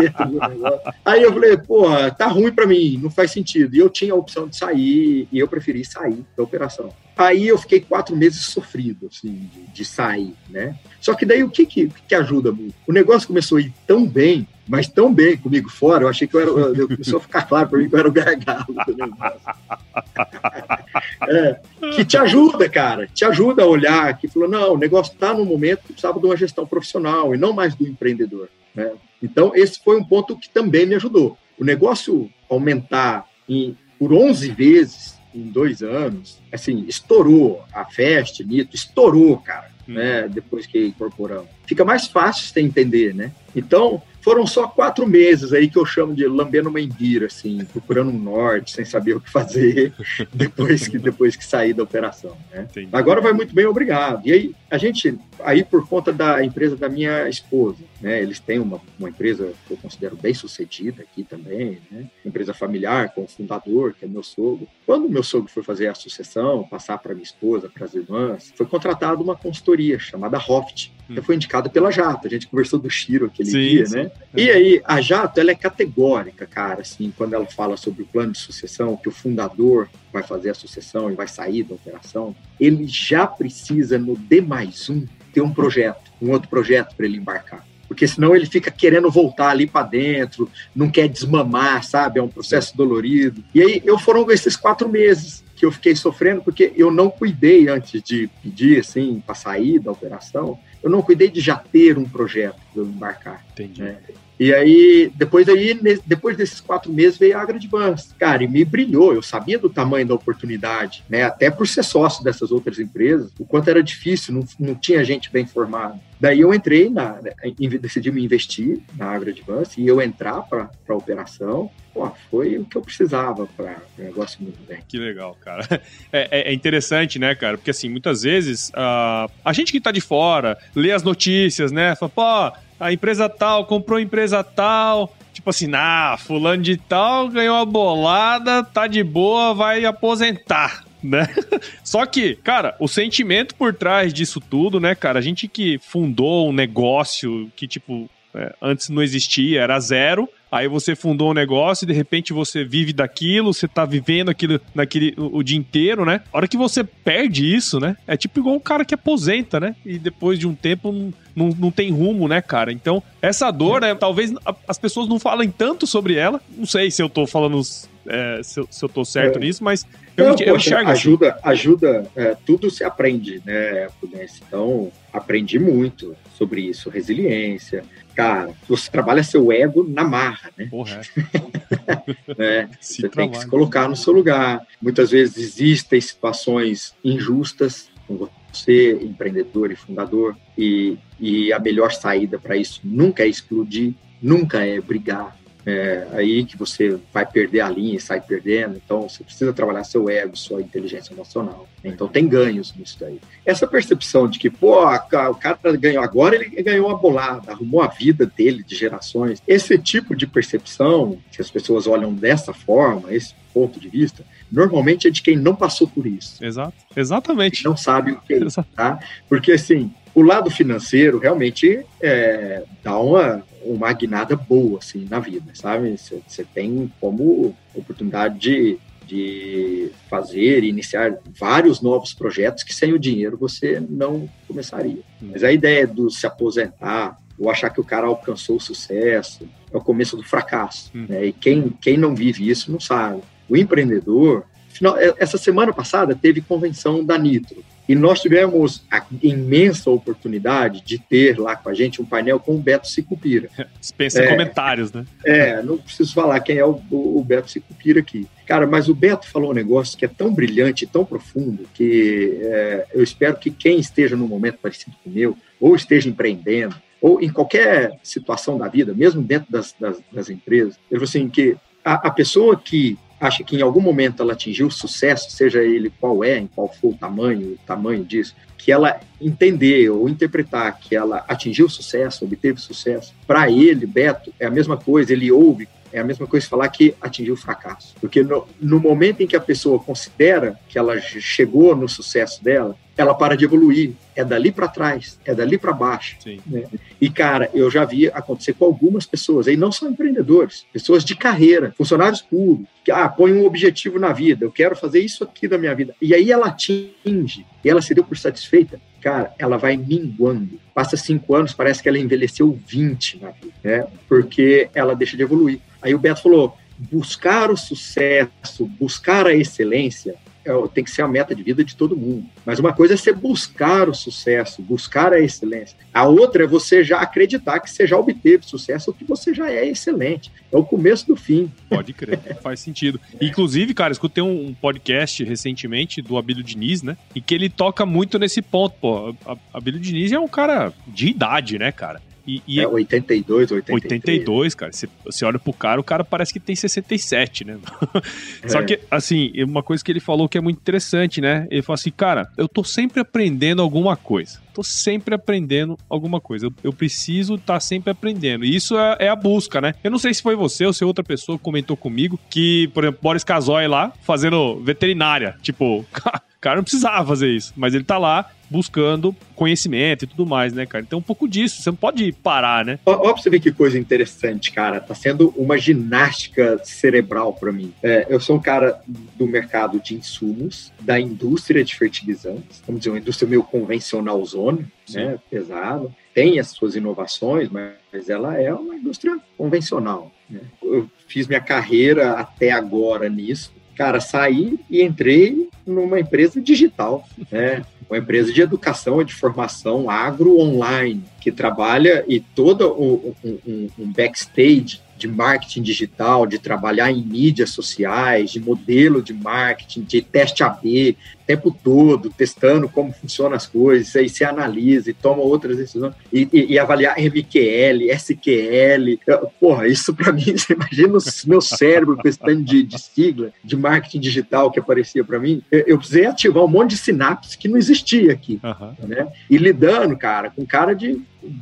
dentro do negócio. Aí eu falei, pô, tá ruim para mim, não faz sentido. E eu tinha a opção de sair, e eu preferi sair da operação. Aí eu fiquei quatro meses sofrido, assim, de, de sair, né? Só que daí o que, que, que ajuda muito? O negócio começou a ir tão bem, mas tão bem comigo fora, eu achei que eu era. Eu, começou a ficar claro para mim que eu era o gargalo do negócio. É, que te ajuda, cara, te ajuda a olhar, que falou, não, o negócio está no momento que precisava de uma gestão profissional e não mais do empreendedor. Né? Então, esse foi um ponto que também me ajudou. O negócio aumentar em, por 11 vezes em dois anos, assim, estourou a Fest, Nito, estourou, cara, hum. né, depois que incorporamos. Fica mais fácil você entender, né? Então, foram só quatro meses aí que eu chamo de lambendo uma embira, assim, procurando um norte, sem saber o que fazer, depois que, depois que saí da operação. Né? Agora vai muito bem, obrigado. E aí, a gente, aí por conta da empresa da minha esposa, né? Eles têm uma, uma empresa que eu considero bem sucedida aqui também, né? Empresa familiar, com o fundador, que é meu sogro. Quando meu sogro foi fazer a sucessão, passar para minha esposa, para as irmãs, foi contratada uma consultoria chamada Hoft, hum. foi indicada pela Jato. A gente conversou do Chiro aquele sim, dia, sim. né? E aí, a Jato, ela é categórica, cara, assim, quando ela fala sobre o plano de sucessão, que o fundador vai fazer a sucessão e vai sair da operação, ele já precisa, no D mais um, ter um projeto, um outro projeto para ele embarcar. Porque senão ele fica querendo voltar ali para dentro, não quer desmamar, sabe? É um processo dolorido. E aí, eu foram esses quatro meses que eu fiquei sofrendo porque eu não cuidei antes de pedir, assim, para sair da operação eu não cuidei de já ter um projeto para eu embarcar. Entendi. Né? E aí, depois, aí, depois desses quatro meses, veio a AgroAdvance. Cara, e me brilhou. Eu sabia do tamanho da oportunidade, né? Até por ser sócio dessas outras empresas, o quanto era difícil, não, não tinha gente bem formada. Daí eu entrei, na, decidi me investir na AgroAdvance e eu entrar para a operação. Pô, foi o que eu precisava para o negócio muito bem. Que legal, cara. É, é, é, interessante, né, cara? Porque assim, muitas vezes uh, a gente que está de fora lê as notícias, né? Fala, pô, a empresa tal comprou a empresa tal. Tipo assim, ah, fulano de tal ganhou a bolada, tá de boa, vai aposentar né? Só que, cara, o sentimento por trás disso tudo, né, cara? A gente que fundou um negócio que, tipo, é, antes não existia, era zero. Aí você fundou um negócio e de repente você vive daquilo, você tá vivendo aquilo naquele o, o, dia inteiro, né? A hora que você perde isso, né? É tipo igual um cara que aposenta, né? E depois de um tempo não, não, não tem rumo, né, cara? Então, essa dor, né? Talvez as pessoas não falem tanto sobre ela. Não sei se eu tô falando é, se, eu, se, eu tô certo é. nisso, mas eu, Não, eu enxergo assim. ajuda, assim. ajuda, é, tudo se aprende, né? Então, aprendi muito sobre isso, resiliência. Cara, você trabalha seu ego na marra, né? Porra. É. né? Você tem que se colocar no seu lugar. Muitas vezes existem situações injustas com você, empreendedor e fundador, e, e a melhor saída para isso nunca é explodir, nunca é brigar, é aí que você vai perder a linha e sai perdendo. Então, você precisa trabalhar seu ego, sua inteligência emocional. Então, tem ganhos nisso daí. Essa percepção de que, pô, o cara ganhou agora, ele ganhou uma bolada, arrumou a vida dele de gerações. Esse tipo de percepção, que as pessoas olham dessa forma, esse ponto de vista, normalmente é de quem não passou por isso. Exato. Exatamente. Quem não sabe o que é tá? Porque, assim, o lado financeiro realmente é, dá uma, uma guinada boa assim na vida, sabe? Você tem como oportunidade de, de fazer e iniciar vários novos projetos que sem o dinheiro você não começaria. Hum. Mas a ideia do se aposentar ou achar que o cara alcançou o sucesso é o começo do fracasso. Hum. Né? E quem, quem não vive isso não sabe. O empreendedor, final, essa semana passada teve convenção da Nitro. E nós tivemos a imensa oportunidade de ter lá com a gente um painel com o Beto Sicupira. Dispensa é, comentários, né? É, não preciso falar quem é o, o, Beto Sicupira aqui. Cara, mas o Beto falou um negócio que é tão brilhante, tão profundo, que é, eu espero que quem esteja num momento parecido com o meu, ou esteja empreendendo, ou em qualquer situação da vida, mesmo dentro das, das, das empresas, ele falou assim, que a, a pessoa que acha que em algum momento ela atingiu sucesso, seja ele qual é, em qual for o tamanho, o tamanho disso, que ela entender ou interpretar que ela atingiu sucesso, obteve sucesso, para ele, Beto, é a mesma coisa, ele ouve, é a mesma coisa falar que atingiu fracasso. Porque no, no momento em que a pessoa considera que ela chegou no sucesso dela, ela para de evoluir. É dali para trás, é dali para baixo. Né? E, cara, eu já vi acontecer com algumas pessoas, aí não são empreendedores, pessoas de carreira, funcionários públicos, que ah, põe um objetivo na vida, eu quero fazer isso aqui da minha vida. E aí ela atinge, e ela se deu por satisfeita, cara, ela vai minguando. Passa cinco anos, parece que ela envelheceu 20 na vida, né? Porque ela deixa de evoluir. Aí o Beto falou: buscar o sucesso, buscar a excelência, tem que ser a meta de vida de todo mundo. Mas uma coisa é você buscar o sucesso, buscar a excelência. A outra é você já acreditar que você já obteve sucesso ou que você já é excelente. É o começo do fim. Pode crer, faz sentido. Inclusive, cara, escutei um podcast recentemente do Abílio Diniz, né? E que ele toca muito nesse ponto, pô. Abílio Diniz é um cara de idade, né, cara? E, e é 82, 83. 82, cara. Você, você olha pro cara, o cara parece que tem 67, né? É. Só que, assim, uma coisa que ele falou que é muito interessante, né? Ele falou assim, cara, eu tô sempre aprendendo alguma coisa. Tô sempre aprendendo alguma coisa. Eu, eu preciso estar tá sempre aprendendo. E isso é, é, a busca, né? Eu não sei se foi você ou se outra pessoa comentou comigo que, por exemplo, Boris Casoy lá, fazendo veterinária. Tipo, cara não precisava fazer isso, mas ele tá lá buscando conhecimento e tudo mais, né, cara? Então, um pouco disso, você não pode parar, né? Ó, ó pra você ver que coisa interessante, cara. Tá sendo uma ginástica cerebral para mim. É, eu sou um cara do mercado de insumos, da indústria de fertilizantes, vamos dizer, uma indústria meio convencional zona, né, pesada. Tem as suas inovações, mas ela é uma indústria convencional. Né? Eu fiz minha carreira até agora nisso. Cara, saí e entrei numa empresa digital, né? uma empresa de educação e de formação agro online, que trabalha e todo um, um, um backstage de marketing digital, de trabalhar em mídias sociais, de modelo de marketing, de teste AB, o tempo todo, testando como funcionam as coisas, aí você analisa e toma outras decisões, e, e, e avaliar MQL, SQL. porra, isso para mim, você imagina o meu cérebro tanto de, de sigla de marketing digital que aparecia para mim. Eu, eu, precisei ativar um monte de sinapses que não existia aqui. Uhum. Né? E lidando, cara, com cara de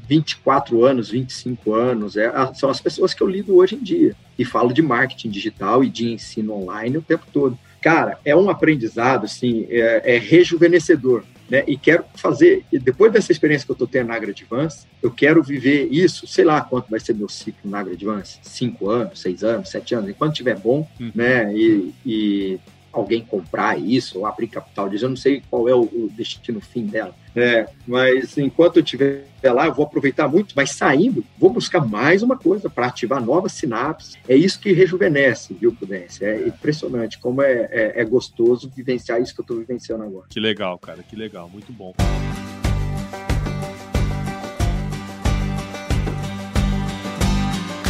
24 anos, 25 anos, é, são as pessoas que eu lido hoje em dia. E falo de marketing digital e de ensino online o tempo todo. Cara, é um aprendizado, assim, é, é rejuvenescedor. Né? E quero fazer, depois dessa experiência que eu estou tendo na AgriAdvance, eu quero viver isso, sei lá quanto vai ser meu ciclo na AgriAdvance, cinco anos, seis anos, sete anos, enquanto estiver bom, hum. né? E, e alguém comprar isso ou abrir capital disso. Eu não sei qual é o, destino fim dela. É, mas enquanto eu estiver lá, eu vou aproveitar muito, mas saindo, vou buscar mais uma coisa para ativar novas sinapses. É isso que rejuvenesce, viu, Prudência? É impressionante como é, é, é gostoso vivenciar isso que eu estou vivenciando agora. Que legal, cara, que legal, muito bom.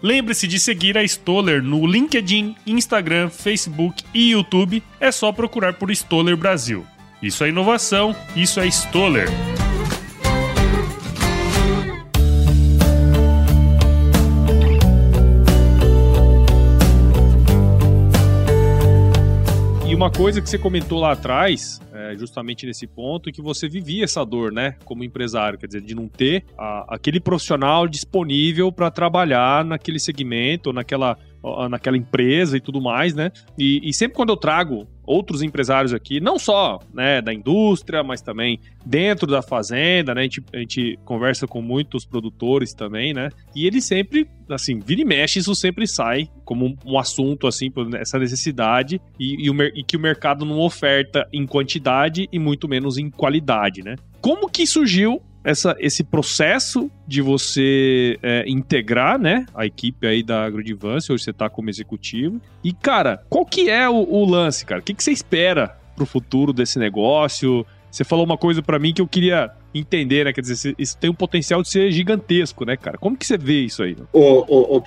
Lembre-se de seguir a Stoller no LinkedIn, Instagram, Facebook e YouTube. É só procurar por Stoller Brasil. Isso é inovação, isso é Stoller. E uma coisa que você comentou lá atrás, é, justamente nesse ponto, que você vivia essa dor, né, como empresário, quer dizer, de não ter a, aquele profissional disponível para trabalhar naquele segmento, naquela, naquela empresa e tudo mais, né? E, e sempre quando eu trago outros empresários aqui, não só né, da indústria, mas também dentro da fazenda, né? A gente, a gente conversa com muitos produtores também, né? E eles sempre, assim, vira e mexe, isso sempre sai como um, um assunto, assim, essa necessidade e, e, o, e que o mercado não oferta em quantidade e muito menos em qualidade, né? Como que surgiu essa, esse processo de você é, integrar, né, a equipe aí da AgroAdvance, hoje você tá como executivo. E, cara, qual que é o, o lance, cara? O que, que você espera pro futuro desse negócio? Você falou uma coisa para mim que eu queria entender, né? Quer dizer, isso tem um potencial de ser gigantesco, né, cara? Como que você vê isso aí? Ô, ô, ô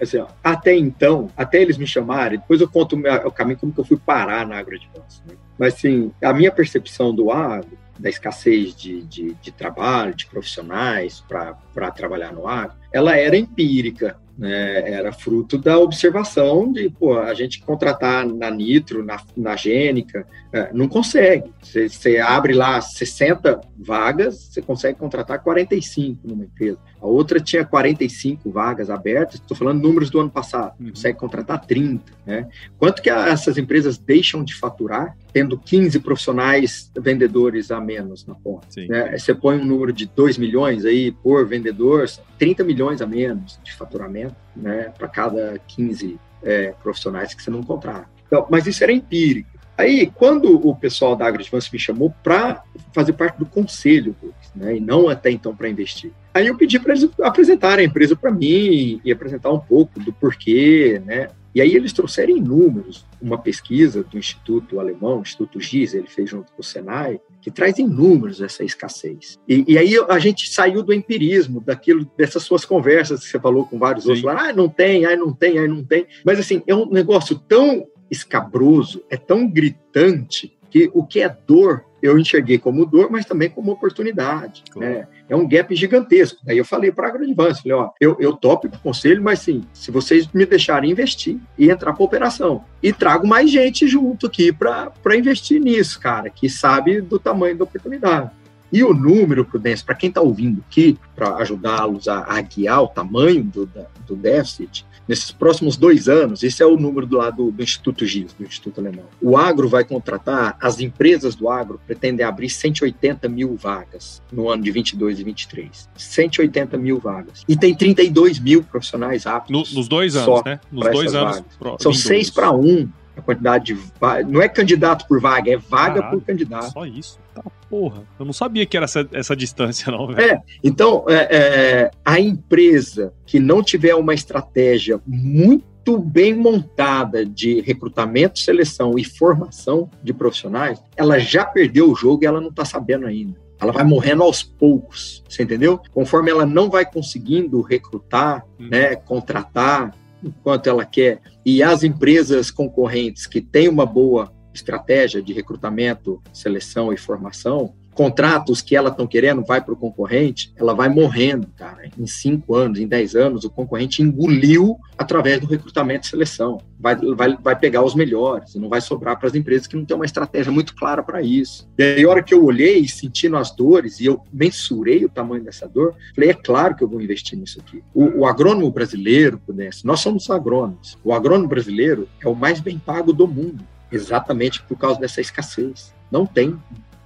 assim, ó, até então, até eles me chamarem, depois eu conto o, o caminho como que eu fui parar na AgroAdvance, né? Mas, assim, a minha percepção do agro, da escassez de, de, de trabalho, de profissionais para trabalhar no agro, ela era empírica né, era fruto da observação de, pô, a gente contratar na Nitro, na, na Gênica, é, não consegue. Você abre lá 60 vagas, você consegue contratar 45 numa empresa. A outra tinha 45 vagas abertas, estou falando números do ano passado, uhum. consegue contratar 30. Né? Quanto que essas empresas deixam de faturar tendo 15 profissionais vendedores a menos na ponta? Né? Você põe um número de 2 milhões aí por vendedor, 30 milhões a menos de faturamento né, para cada 15 é, profissionais que você não contrata. Então, mas isso era empírico. Aí, quando o pessoal da AgriAdvance me chamou para fazer parte do conselho né, e não até então para investir, aí eu pedi para eles apresentarem a empresa para mim e apresentar um pouco do porquê, né? E aí eles trouxeram em números uma pesquisa do Instituto Alemão, Instituto GIS, ele fez junto com o Senai, que traz em números essa escassez. E, e, aí a gente saiu do empirismo, daquilo, dessas suas conversas que você falou com vários Sim. outros, lá, ah, não tem, ah, não tem, ah, não tem. Mas assim, é um negócio tão escabroso, é tão gritante, que o que é dor eu enxerguei como dor, mas também como oportunidade. Né? É um gap gigantesco. Aí eu falei para a AgroAdvance, falei, ó, eu, eu topo o conselho, mas sim, se vocês me deixarem investir e entrar para operação. E trago mais gente junto aqui para investir nisso, cara, que sabe do tamanho da oportunidade. E o número, Prudência, para quem está ouvindo aqui, para ajudá-los a, a, guiar o tamanho do, do déficit, nesses próximos dois anos, esse é o número do lado do Instituto GIS, do Instituto Alemão. O agro vai contratar, as empresas do agro pretendem abrir 180 mil vagas no ano de 22 e 23. 180 mil vagas. E tem 32 mil profissionais aptos. No, nos dois anos, né? Nos dois anos. Pro, São seis para um a quantidade de não é candidato por vaga, é vaga Caralho, por candidato. Só isso. Tá, porra. Eu não sabia que era essa, essa distância, não, velho. É, então, é, é, a empresa que não tiver uma estratégia muito bem montada de recrutamento, seleção e formação de profissionais, ela já perdeu o jogo e ela não está sabendo ainda. Ela vai morrendo aos poucos, você entendeu? Conforme ela não vai conseguindo recrutar, hum. né, contratar, enquanto ela quer, e as empresas concorrentes que têm uma boa estratégia de recrutamento, seleção e formação, contratos que ela estão querendo vai para o concorrente, ela vai morrendo, cara. Em cinco anos, em dez anos, o concorrente engoliu através do recrutamento e seleção. Vai, vai, vai pegar os melhores, não vai sobrar para as empresas que não têm uma estratégia muito clara para isso. E aí, a hora que eu olhei, sentindo as dores, e eu mensurei o tamanho dessa dor, falei, é claro que eu vou investir nisso aqui. O, o agrônomo brasileiro, nós somos agrônomos, o agrônomo brasileiro é o mais bem pago do mundo, exatamente por causa dessa escassez. Não tem,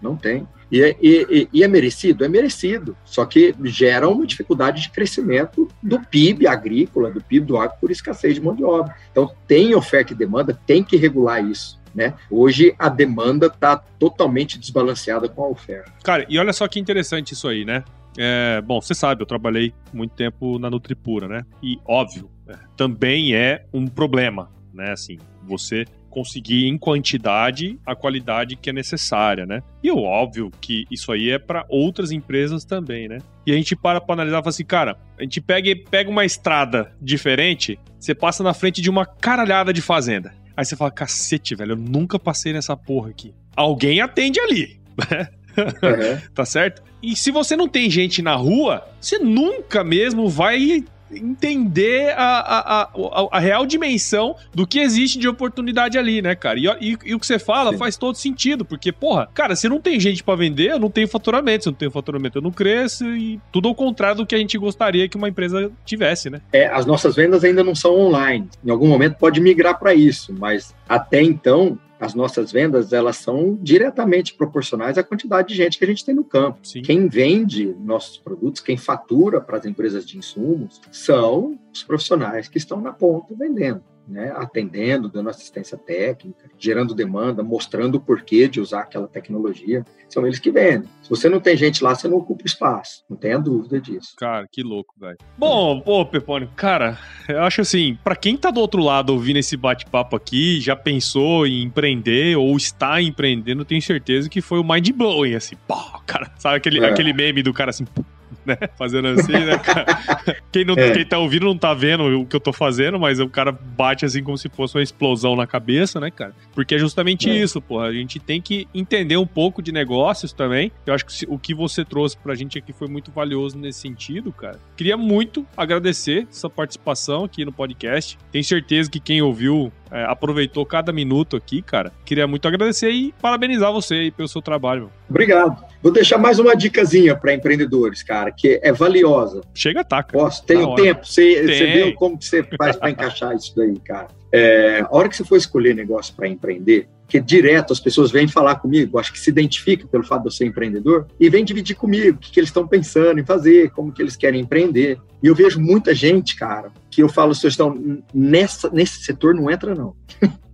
não tem. E é, e, e é, merecido? É merecido. Só que gera uma dificuldade de crescimento do PIB agrícola, do PIB do agro, por escassez de mão de obra. Então, tem oferta e demanda, tem que regular isso. Né? Hoje a demanda está totalmente desbalanceada com a oferta. Cara, e olha só que interessante isso aí, né? É, bom, você sabe, eu trabalhei muito tempo na Nutripura, né? E óbvio, é, também é um problema, né? Assim, você conseguir em quantidade a qualidade que é necessária, né? E é óbvio que isso aí é para outras empresas também, né? E a gente para para analisar e fala assim, cara, a gente pega, pega uma estrada diferente, você passa na frente de uma caralhada de fazenda. Aí você fala, cacete, velho, eu nunca passei nessa porra aqui. Alguém atende ali, né? Uhum. tá certo? E se você não tem gente na rua, você nunca mesmo vai entender a, a, a, a, real dimensão do que existe de oportunidade ali, né, cara? E, e, e o que você fala Sim. faz todo sentido, porque, porra, cara, se não tem gente para vender, eu não tenho faturamento. Se não tenho faturamento, eu não cresço e tudo ao contrário do que a gente gostaria que uma empresa tivesse, né? É, as nossas vendas ainda não são online. Em algum momento pode migrar para isso, mas até então as nossas vendas elas são diretamente proporcionais à quantidade de gente que a gente tem no campo. Sim. Quem vende nossos produtos, quem fatura para as empresas de insumos, são os profissionais que estão na ponta vendendo. Né, atendendo, dando assistência técnica, gerando demanda, mostrando o porquê de usar aquela tecnologia. São eles que vendem. Se você não tem gente lá, você não ocupa espaço. Não tenha dúvida disso. Cara, que louco, velho. Bom, pô, Pepone, cara, eu acho assim, para quem tá do outro lado ouvindo esse bate-papo aqui, já pensou em empreender ou está empreendendo, tenho certeza que foi o mind blowing, assim, pô, cara, sabe aquele, é. aquele meme do cara assim, né? Fazendo assim, né, cara? Quem, não, é. quem tá ouvindo não tá vendo o que eu tô fazendo, mas o cara bate assim como se fosse uma explosão na cabeça, né, cara? Porque é justamente é. isso, porra. A gente tem que entender um pouco de negócios também. Eu acho que o que você trouxe pra gente aqui foi muito valioso nesse sentido, cara. Queria muito agradecer essa participação aqui no podcast. Tenho certeza que quem ouviu é, aproveitou cada minuto aqui, cara. Queria muito agradecer e parabenizar você aí pelo seu trabalho. Obrigado. Vou deixar mais uma dicasinha para empreendedores, cara, que é valiosa. Chega, tá. Posso? Tenho tempo. Você, você viu como que você faz para encaixar isso daí, cara? É, a hora que você for escolher negócio para empreender, que direto as pessoas vêm falar comigo, acho que se identifica pelo fato de eu ser empreendedor, e vem dividir comigo o que, que eles estão pensando em fazer, como que eles querem empreender. E eu vejo muita gente, cara, que eu falo, vocês estão nessa, nesse setor, não entra não.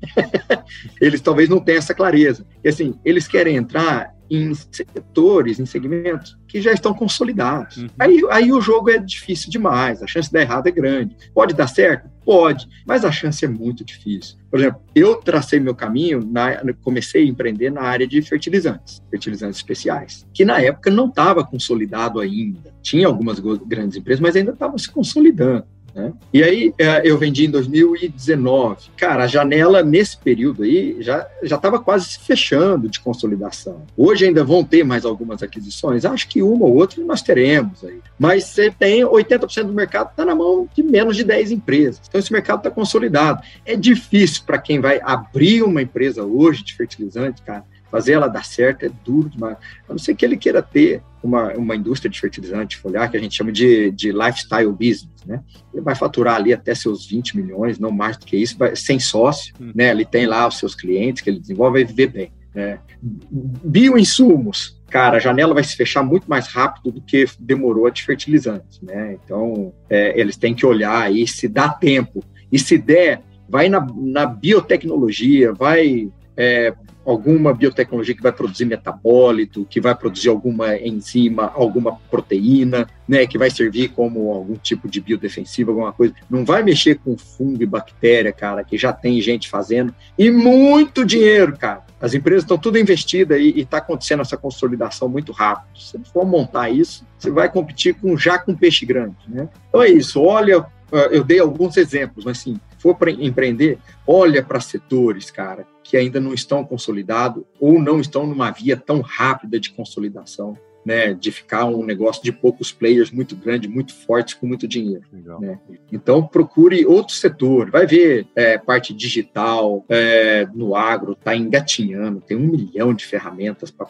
eles talvez não tenham essa clareza. E assim, eles querem entrar em setores, em segmentos que já estão consolidados. Uhum. Aí, aí o jogo é difícil demais, a chance de dar errado é grande. Pode dar certo? Pode, mas a chance é muito difícil. Por exemplo, eu tracei meu caminho, na, comecei a empreender na área de fertilizantes, fertilizantes especiais, que na época não estava consolidado ainda. Tinha algumas grandes empresas, mas ainda estava se consolidando. Né? E aí é, eu vendi em 2019. Cara, a janela nesse período aí já estava quase se fechando de consolidação. Hoje ainda vão ter mais algumas aquisições. Acho que uma ou outra nós teremos aí. Mas você tem 80% do mercado está na mão de menos de 10 empresas. Então esse mercado está consolidado. É difícil para quem vai abrir uma empresa hoje de fertilizante, cara fazer ela dar certo é duro demais. A não ser que ele queira ter uma, uma indústria de fertilizante foliar, que a gente chama de, de lifestyle business, né? Ele vai faturar ali até seus 20 milhões, não mais do que isso, sem sócio, hum. né? Ele tem lá os seus clientes que ele desenvolve, vai viver bem, né? Bioinsumos, cara, a janela vai se fechar muito mais rápido do que demorou a de fertilizantes, né? Então, é, eles têm que olhar aí se dá tempo. E se der, vai na, na biotecnologia, vai é, alguma biotecnologia que vai produzir metabólito, que vai produzir alguma enzima, alguma proteína, né, que vai servir como algum tipo de biodefensivo, alguma coisa. Não vai mexer com fungo e bactéria, cara, que já tem gente fazendo e muito dinheiro, cara. As empresas estão tudo investidas e está acontecendo essa consolidação muito rápido. Se for montar isso, você vai competir com já com peixe grande, né? Então é isso. Olha, eu dei alguns exemplos, mas assim, for empreender, olha para setores, cara, que ainda não estão consolidados ou não estão numa via tão rápida de consolidação né, de ficar um negócio de poucos players muito grande, muito fortes, com muito dinheiro. Né? Então, procure outro setor. Vai ver é, parte digital é, no agro, está engatinhando, tem um milhão de ferramentas para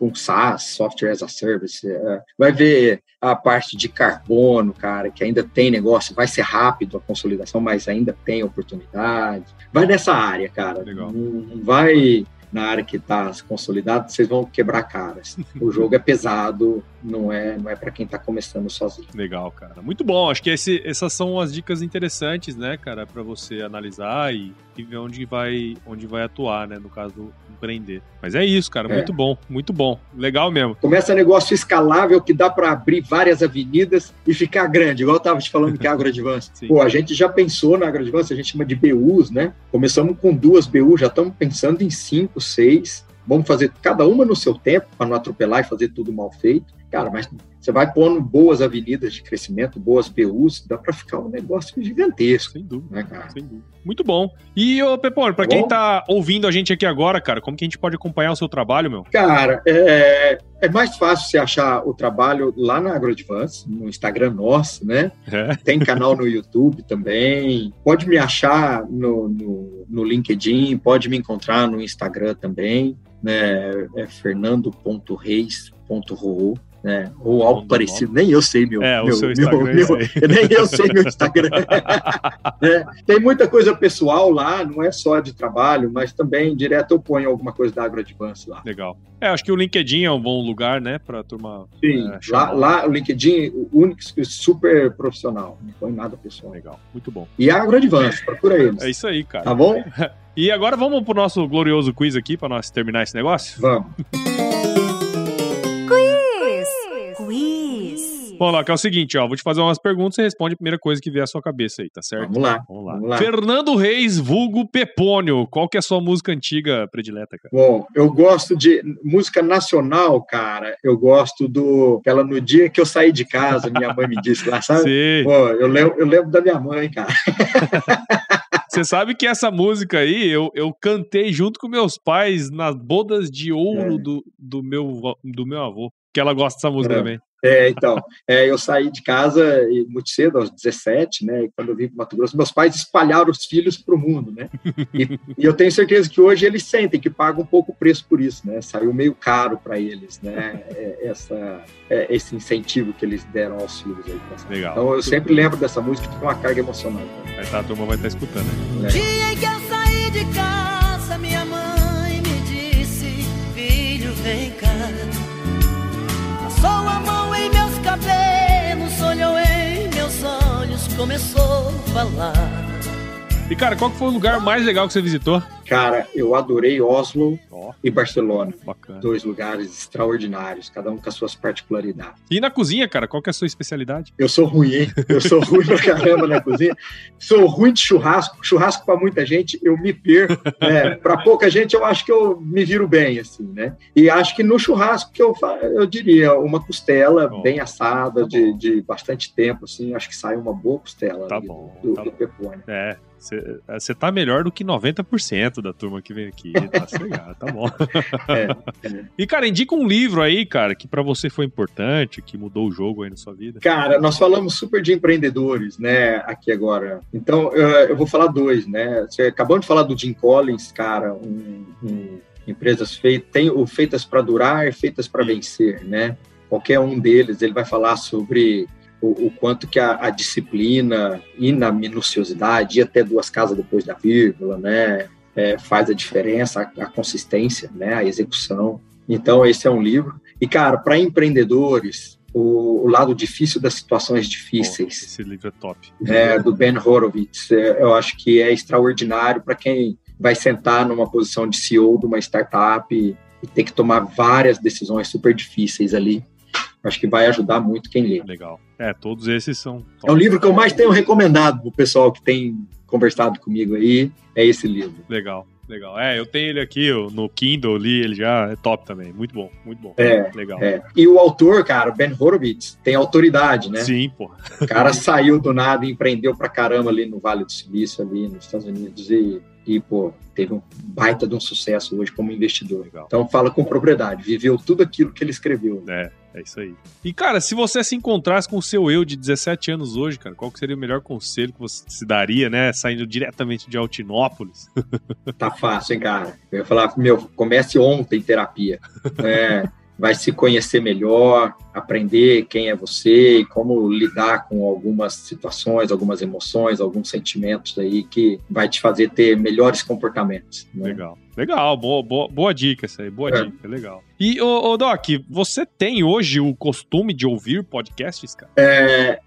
um SaaS, Software as a Service. É, vai ver a parte de carbono, cara, que ainda tem negócio, vai ser rápido a consolidação, mas ainda tem oportunidade. Vai nessa área, cara. Legal. Não, não vai na área que está consolidado, vocês vão quebrar caras. O jogo é pesado, não é, não é para quem está começando sozinho. Legal, cara. Muito bom. Acho que esse, essas são as dicas interessantes, né, cara, para você analisar e, e, ver onde vai, onde vai atuar, né, no caso empreender. Mas é isso, cara. É. Muito bom, muito bom. Legal mesmo. Começa negócio escalável que dá para abrir várias avenidas e ficar grande, igual eu tava te falando que é AgroAdvance. Pô, a gente já pensou na AgroAdvance, a gente chama de BUs, né? Começamos com duas BUs, já estamos pensando em cinco, seis. Vamos fazer cada uma no seu tempo, para não atropelar e fazer tudo mal feito. Cara, mas você vai pondo boas avenidas de crescimento, boas BUs, dá para ficar um negócio gigantesco. Sem dúvida, né, cara? Sem dúvida. Muito bom. E, ô, Pepone, para tá quem tá ouvindo a gente aqui agora, cara, como que a gente pode acompanhar o seu trabalho, meu? Cara, é, é mais fácil você achar o trabalho lá na AgroAdvance, no Instagram nosso, né? É. Tem canal no YouTube também. Pode me achar no, no, no LinkedIn, pode me encontrar no Instagram também, né? É fernando.reis.roo né? Ou algo parecido. Nem eu sei meu. É, meu, meu, meu, nem eu sei meu Instagram. é, tem muita coisa pessoal lá, não é só de trabalho, mas também direto eu ponho alguma coisa da AgroAdvance lá. Legal. É, acho que o LinkedIn é um bom lugar, né, para turma. Sim, é, lá, lá o LinkedIn, o único super profissional, não põe nada pessoal. Legal, muito bom. E a AgroAdvance, procura eles. É isso aí, cara. Tá bom? E agora vamos pro nosso glorioso quiz aqui, para nós terminar esse negócio? Vamos. Bom, que é o seguinte, ó, vou te fazer umas perguntas e responde a primeira coisa que vier à sua cabeça aí, tá certo? Vamos lá. Vamos lá. Vamos lá. Fernando Reis, vulgo Pepônio, qual que é a sua música antiga predileta, cara? Bom, eu gosto de música nacional, cara. Eu gosto do aquela no dia que eu saí de casa, minha mãe me disse lá, sabe? Sim. Pô, eu lembro, eu lembro da minha mãe, cara. Você sabe que essa música aí eu, eu cantei junto com meus pais nas bodas de ouro É. do, do, meu, do meu avô. Que ela gosta dessa música É. também. É, então, é, eu saí de casa muito cedo, aos 17, né? E quando eu vim para Mato Grosso, meus pais espalharam os filhos para o mundo, né? E, e eu tenho certeza que hoje eles sentem que pagam um pouco o preço por isso, né? Saiu meio caro para eles, né? É, essa, é, esse incentivo que eles deram aos filhos aí. tá? Legal. Então eu sempre lembro dessa música que tem uma carga emocional. Aí tá, a turma vai estar escutando. Né? Né? Começou a falar. E, cara, qual foi o lugar mais legal que você visitou? Cara, eu adorei Oslo Ó, e Barcelona. bacana. Dois lugares extraordinários, cada um com as suas particularidades. E na cozinha, cara, qual que é a sua especialidade? Eu sou ruim, hein? Eu sou ruim pra caramba na cozinha. Sou ruim de churrasco. Churrasco pra muita gente, eu me perco. Né? Pra pouca gente, eu acho que eu me viro bem, assim, né? E acho que no churrasco que eu eu diria uma costela Bom, bem assada, tá de, de bastante tempo, assim. Acho que sai uma boa costela Tá bom, do, tá do bom. pepone. É, você tá melhor do que 90% da turma que vem aqui. Tá tá bom. É, é. E, cara, indica um livro aí, cara, que pra você foi importante, que mudou o jogo aí na sua vida. Cara, nós falamos super de empreendedores, né, aqui agora. Então, eu, eu vou falar dois, né? Você acabou de falar do Jim Collins, cara, um, um empresas feitas, tem o feitas para durar e feitas para vencer, né? Qualquer um deles, ele vai falar sobre o, o quanto que a, a disciplina e na minuciosidade, e até duas casas depois da vírgula, né, é, faz a diferença, a, a consistência, né, a execução. Então, esse é um livro. E, cara, para empreendedores, o, o lado difícil das situações difíceis, esse livro é top. né, do Ben Horowitz, é, eu acho que é extraordinário para quem vai sentar numa posição de CEO de uma startup e, e ter que tomar várias decisões super difíceis ali. Acho que vai ajudar muito quem lê. Legal. É, todos esses são. É o livro que eu mais tenho recomendado pro pessoal que tem conversado comigo aí, é esse livro. Legal, legal. É, eu tenho ele aqui no Kindle, li ele já, é top também. Muito bom, muito bom. É, Legal. É. E o autor, cara, Ben Horowitz, tem autoridade, né? Sim, pô. O cara saiu do nada e empreendeu pra caramba ali no Vale do Silício, ali nos Estados Unidos, e, e pô, teve um baita de um sucesso hoje como investidor. Legal. Então fala com propriedade, viveu tudo aquilo que ele escreveu. É, é isso aí. E, cara, se você se encontrasse com o seu eu de 17 anos hoje, cara, qual que seria o melhor conselho que você se daria, né? Saindo diretamente de Altinópolis? Tá fácil, hein, cara? Eu ia falar, meu, comece ontem terapia. É, vai se conhecer melhor, aprender quem é você e como lidar com algumas situações, algumas emoções, alguns sentimentos aí que vai te fazer ter melhores comportamentos. né? Legal. Legal, boa, boa, boa dica essa aí, boa É. dica, legal. E, ô, ô, Doc, você tem hoje o costume de ouvir podcasts, cara? É,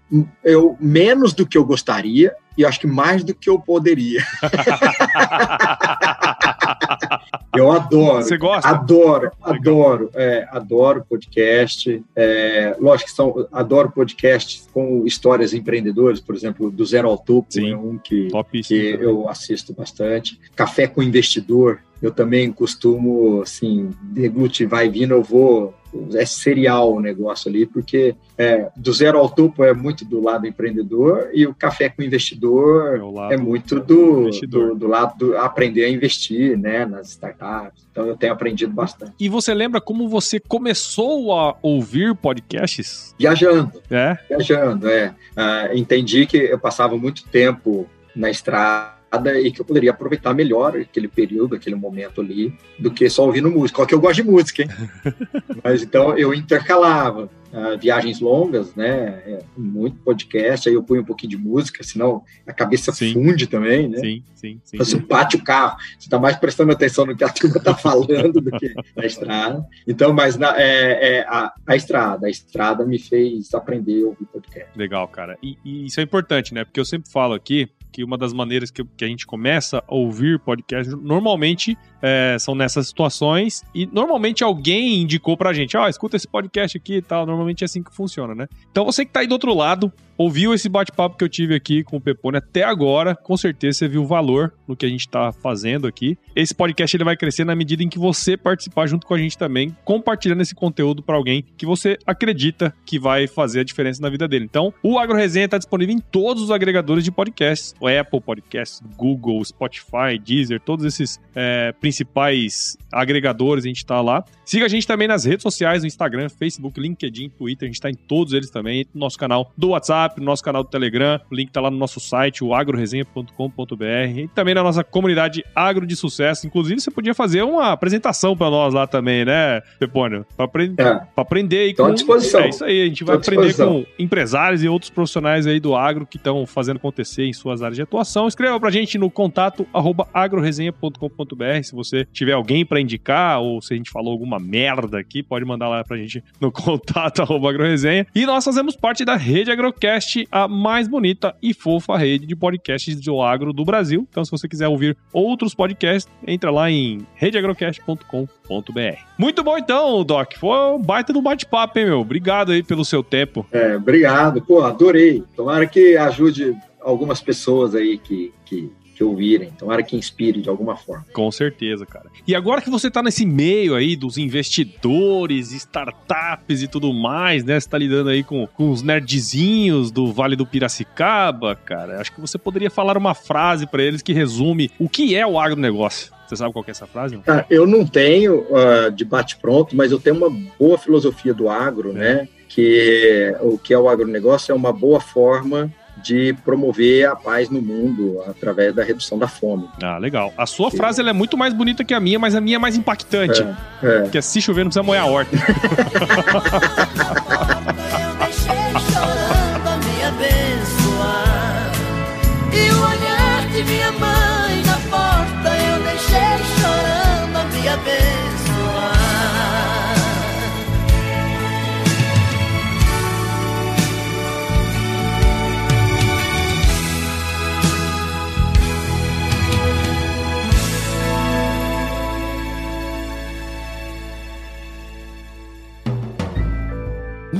eu menos do que eu gostaria e acho que mais do que eu poderia. eu adoro. Você gosta? Adoro, adoro, é, adoro podcast. É, lógico que são, adoro podcasts com histórias empreendedores, por exemplo, do Zero ao Topo Sim. é um que, que eu assisto bastante. Café com investidor, eu também costumo, assim, deglutir, vai vindo, eu vou. É serial o negócio ali, porque é, do zero ao topo é muito do lado empreendedor e o café com investidor É lado é muito do, do, do lado do aprender a investir né, nas startups. Então eu tenho aprendido bastante. E você lembra como você começou a ouvir podcasts? Viajando, É? viajando, é. Ah, entendi que eu passava muito tempo na estrada e que eu poderia aproveitar melhor aquele período, aquele momento ali, do que só ouvindo música. Ó, que eu gosto de música, hein? Mas então eu intercalava. uh, viagens longas, né? É, muito podcast, aí eu ponho um pouquinho de música, senão a cabeça sim. funde também, né? Sim, sim, sim. Você bate o carro, você está mais prestando atenção no que a turma está falando do que na estrada. Então, mas na, é, é, a, a estrada, a estrada me fez aprender a ouvir podcast. Legal, cara. E, e isso é importante, né? Porque eu sempre falo aqui que uma das maneiras que, que a gente começa a ouvir podcast normalmente é, são nessas situações e normalmente alguém indicou pra gente, ó, oh, escuta esse podcast aqui e tal. Normalmente é assim que funciona, né? Então você que tá aí do outro lado, ouviu esse bate-papo que eu tive aqui com o Pepone até agora, com certeza você viu o valor no que a gente está fazendo aqui. Esse podcast ele vai crescer na medida em que você participar junto com a gente também, compartilhando esse conteúdo para alguém que você acredita que vai fazer a diferença na vida dele. Então, o Agro Resenha está disponível em todos os agregadores de podcasts, o Apple Podcasts, Google, Spotify, Deezer, todos esses é, principais agregadores a gente está lá. Siga a gente também nas redes sociais, no Instagram, Facebook, LinkedIn, Twitter, a gente está em todos eles também, no nosso canal do WhatsApp WhatsApp, no nosso canal do Telegram. O link tá lá no nosso site, o agroresenha.com.br. E também na nossa comunidade Agro de Sucesso. Inclusive, você podia fazer uma apresentação para nós lá também, né, Pepônio? Para aprend é. aprender aí com... à disposição. É isso aí, a gente vai aprender com empresários e outros profissionais aí do agro que estão fazendo acontecer em suas áreas de atuação. Escreva pra gente no contato arroba agroresenha.com.br se você tiver alguém para indicar ou se a gente falou alguma merda aqui, pode mandar lá pra gente no contato arroba agroresenha. E nós fazemos parte da rede Agrocast Agrocast, a mais bonita e fofa rede de podcasts do agro do Brasil. Então, se você quiser ouvir outros podcasts, entra lá em redeagrocast.com.br. Muito bom então, Doc. Foi um baita do bate-papo, hein, meu? Obrigado aí pelo seu tempo. É, obrigado. Pô, adorei. Tomara que ajude algumas pessoas aí que, que que ouvirem. Tomara que inspire de alguma forma. Com certeza, cara. E agora que você tá nesse meio aí dos investidores, startups e tudo mais, né? Você tá lidando aí com, com os nerdzinhos do Vale do Piracicaba, cara. Acho que você poderia falar uma frase para eles que resume o que é o agronegócio. Você sabe qual é essa frase? Ah, eu não tenho uh, de bate-pronto, mas eu tenho uma boa filosofia do agro, é. né? Que o que é o agronegócio é uma boa forma de promover a paz no mundo através da redução da fome. Ah, legal. A sua Sim. frase é muito mais bonita que a minha, mas a minha é mais impactante. É, é. Porque se chover não precisa molhar a horta. minha mãe na porta eu deixei chorando a minha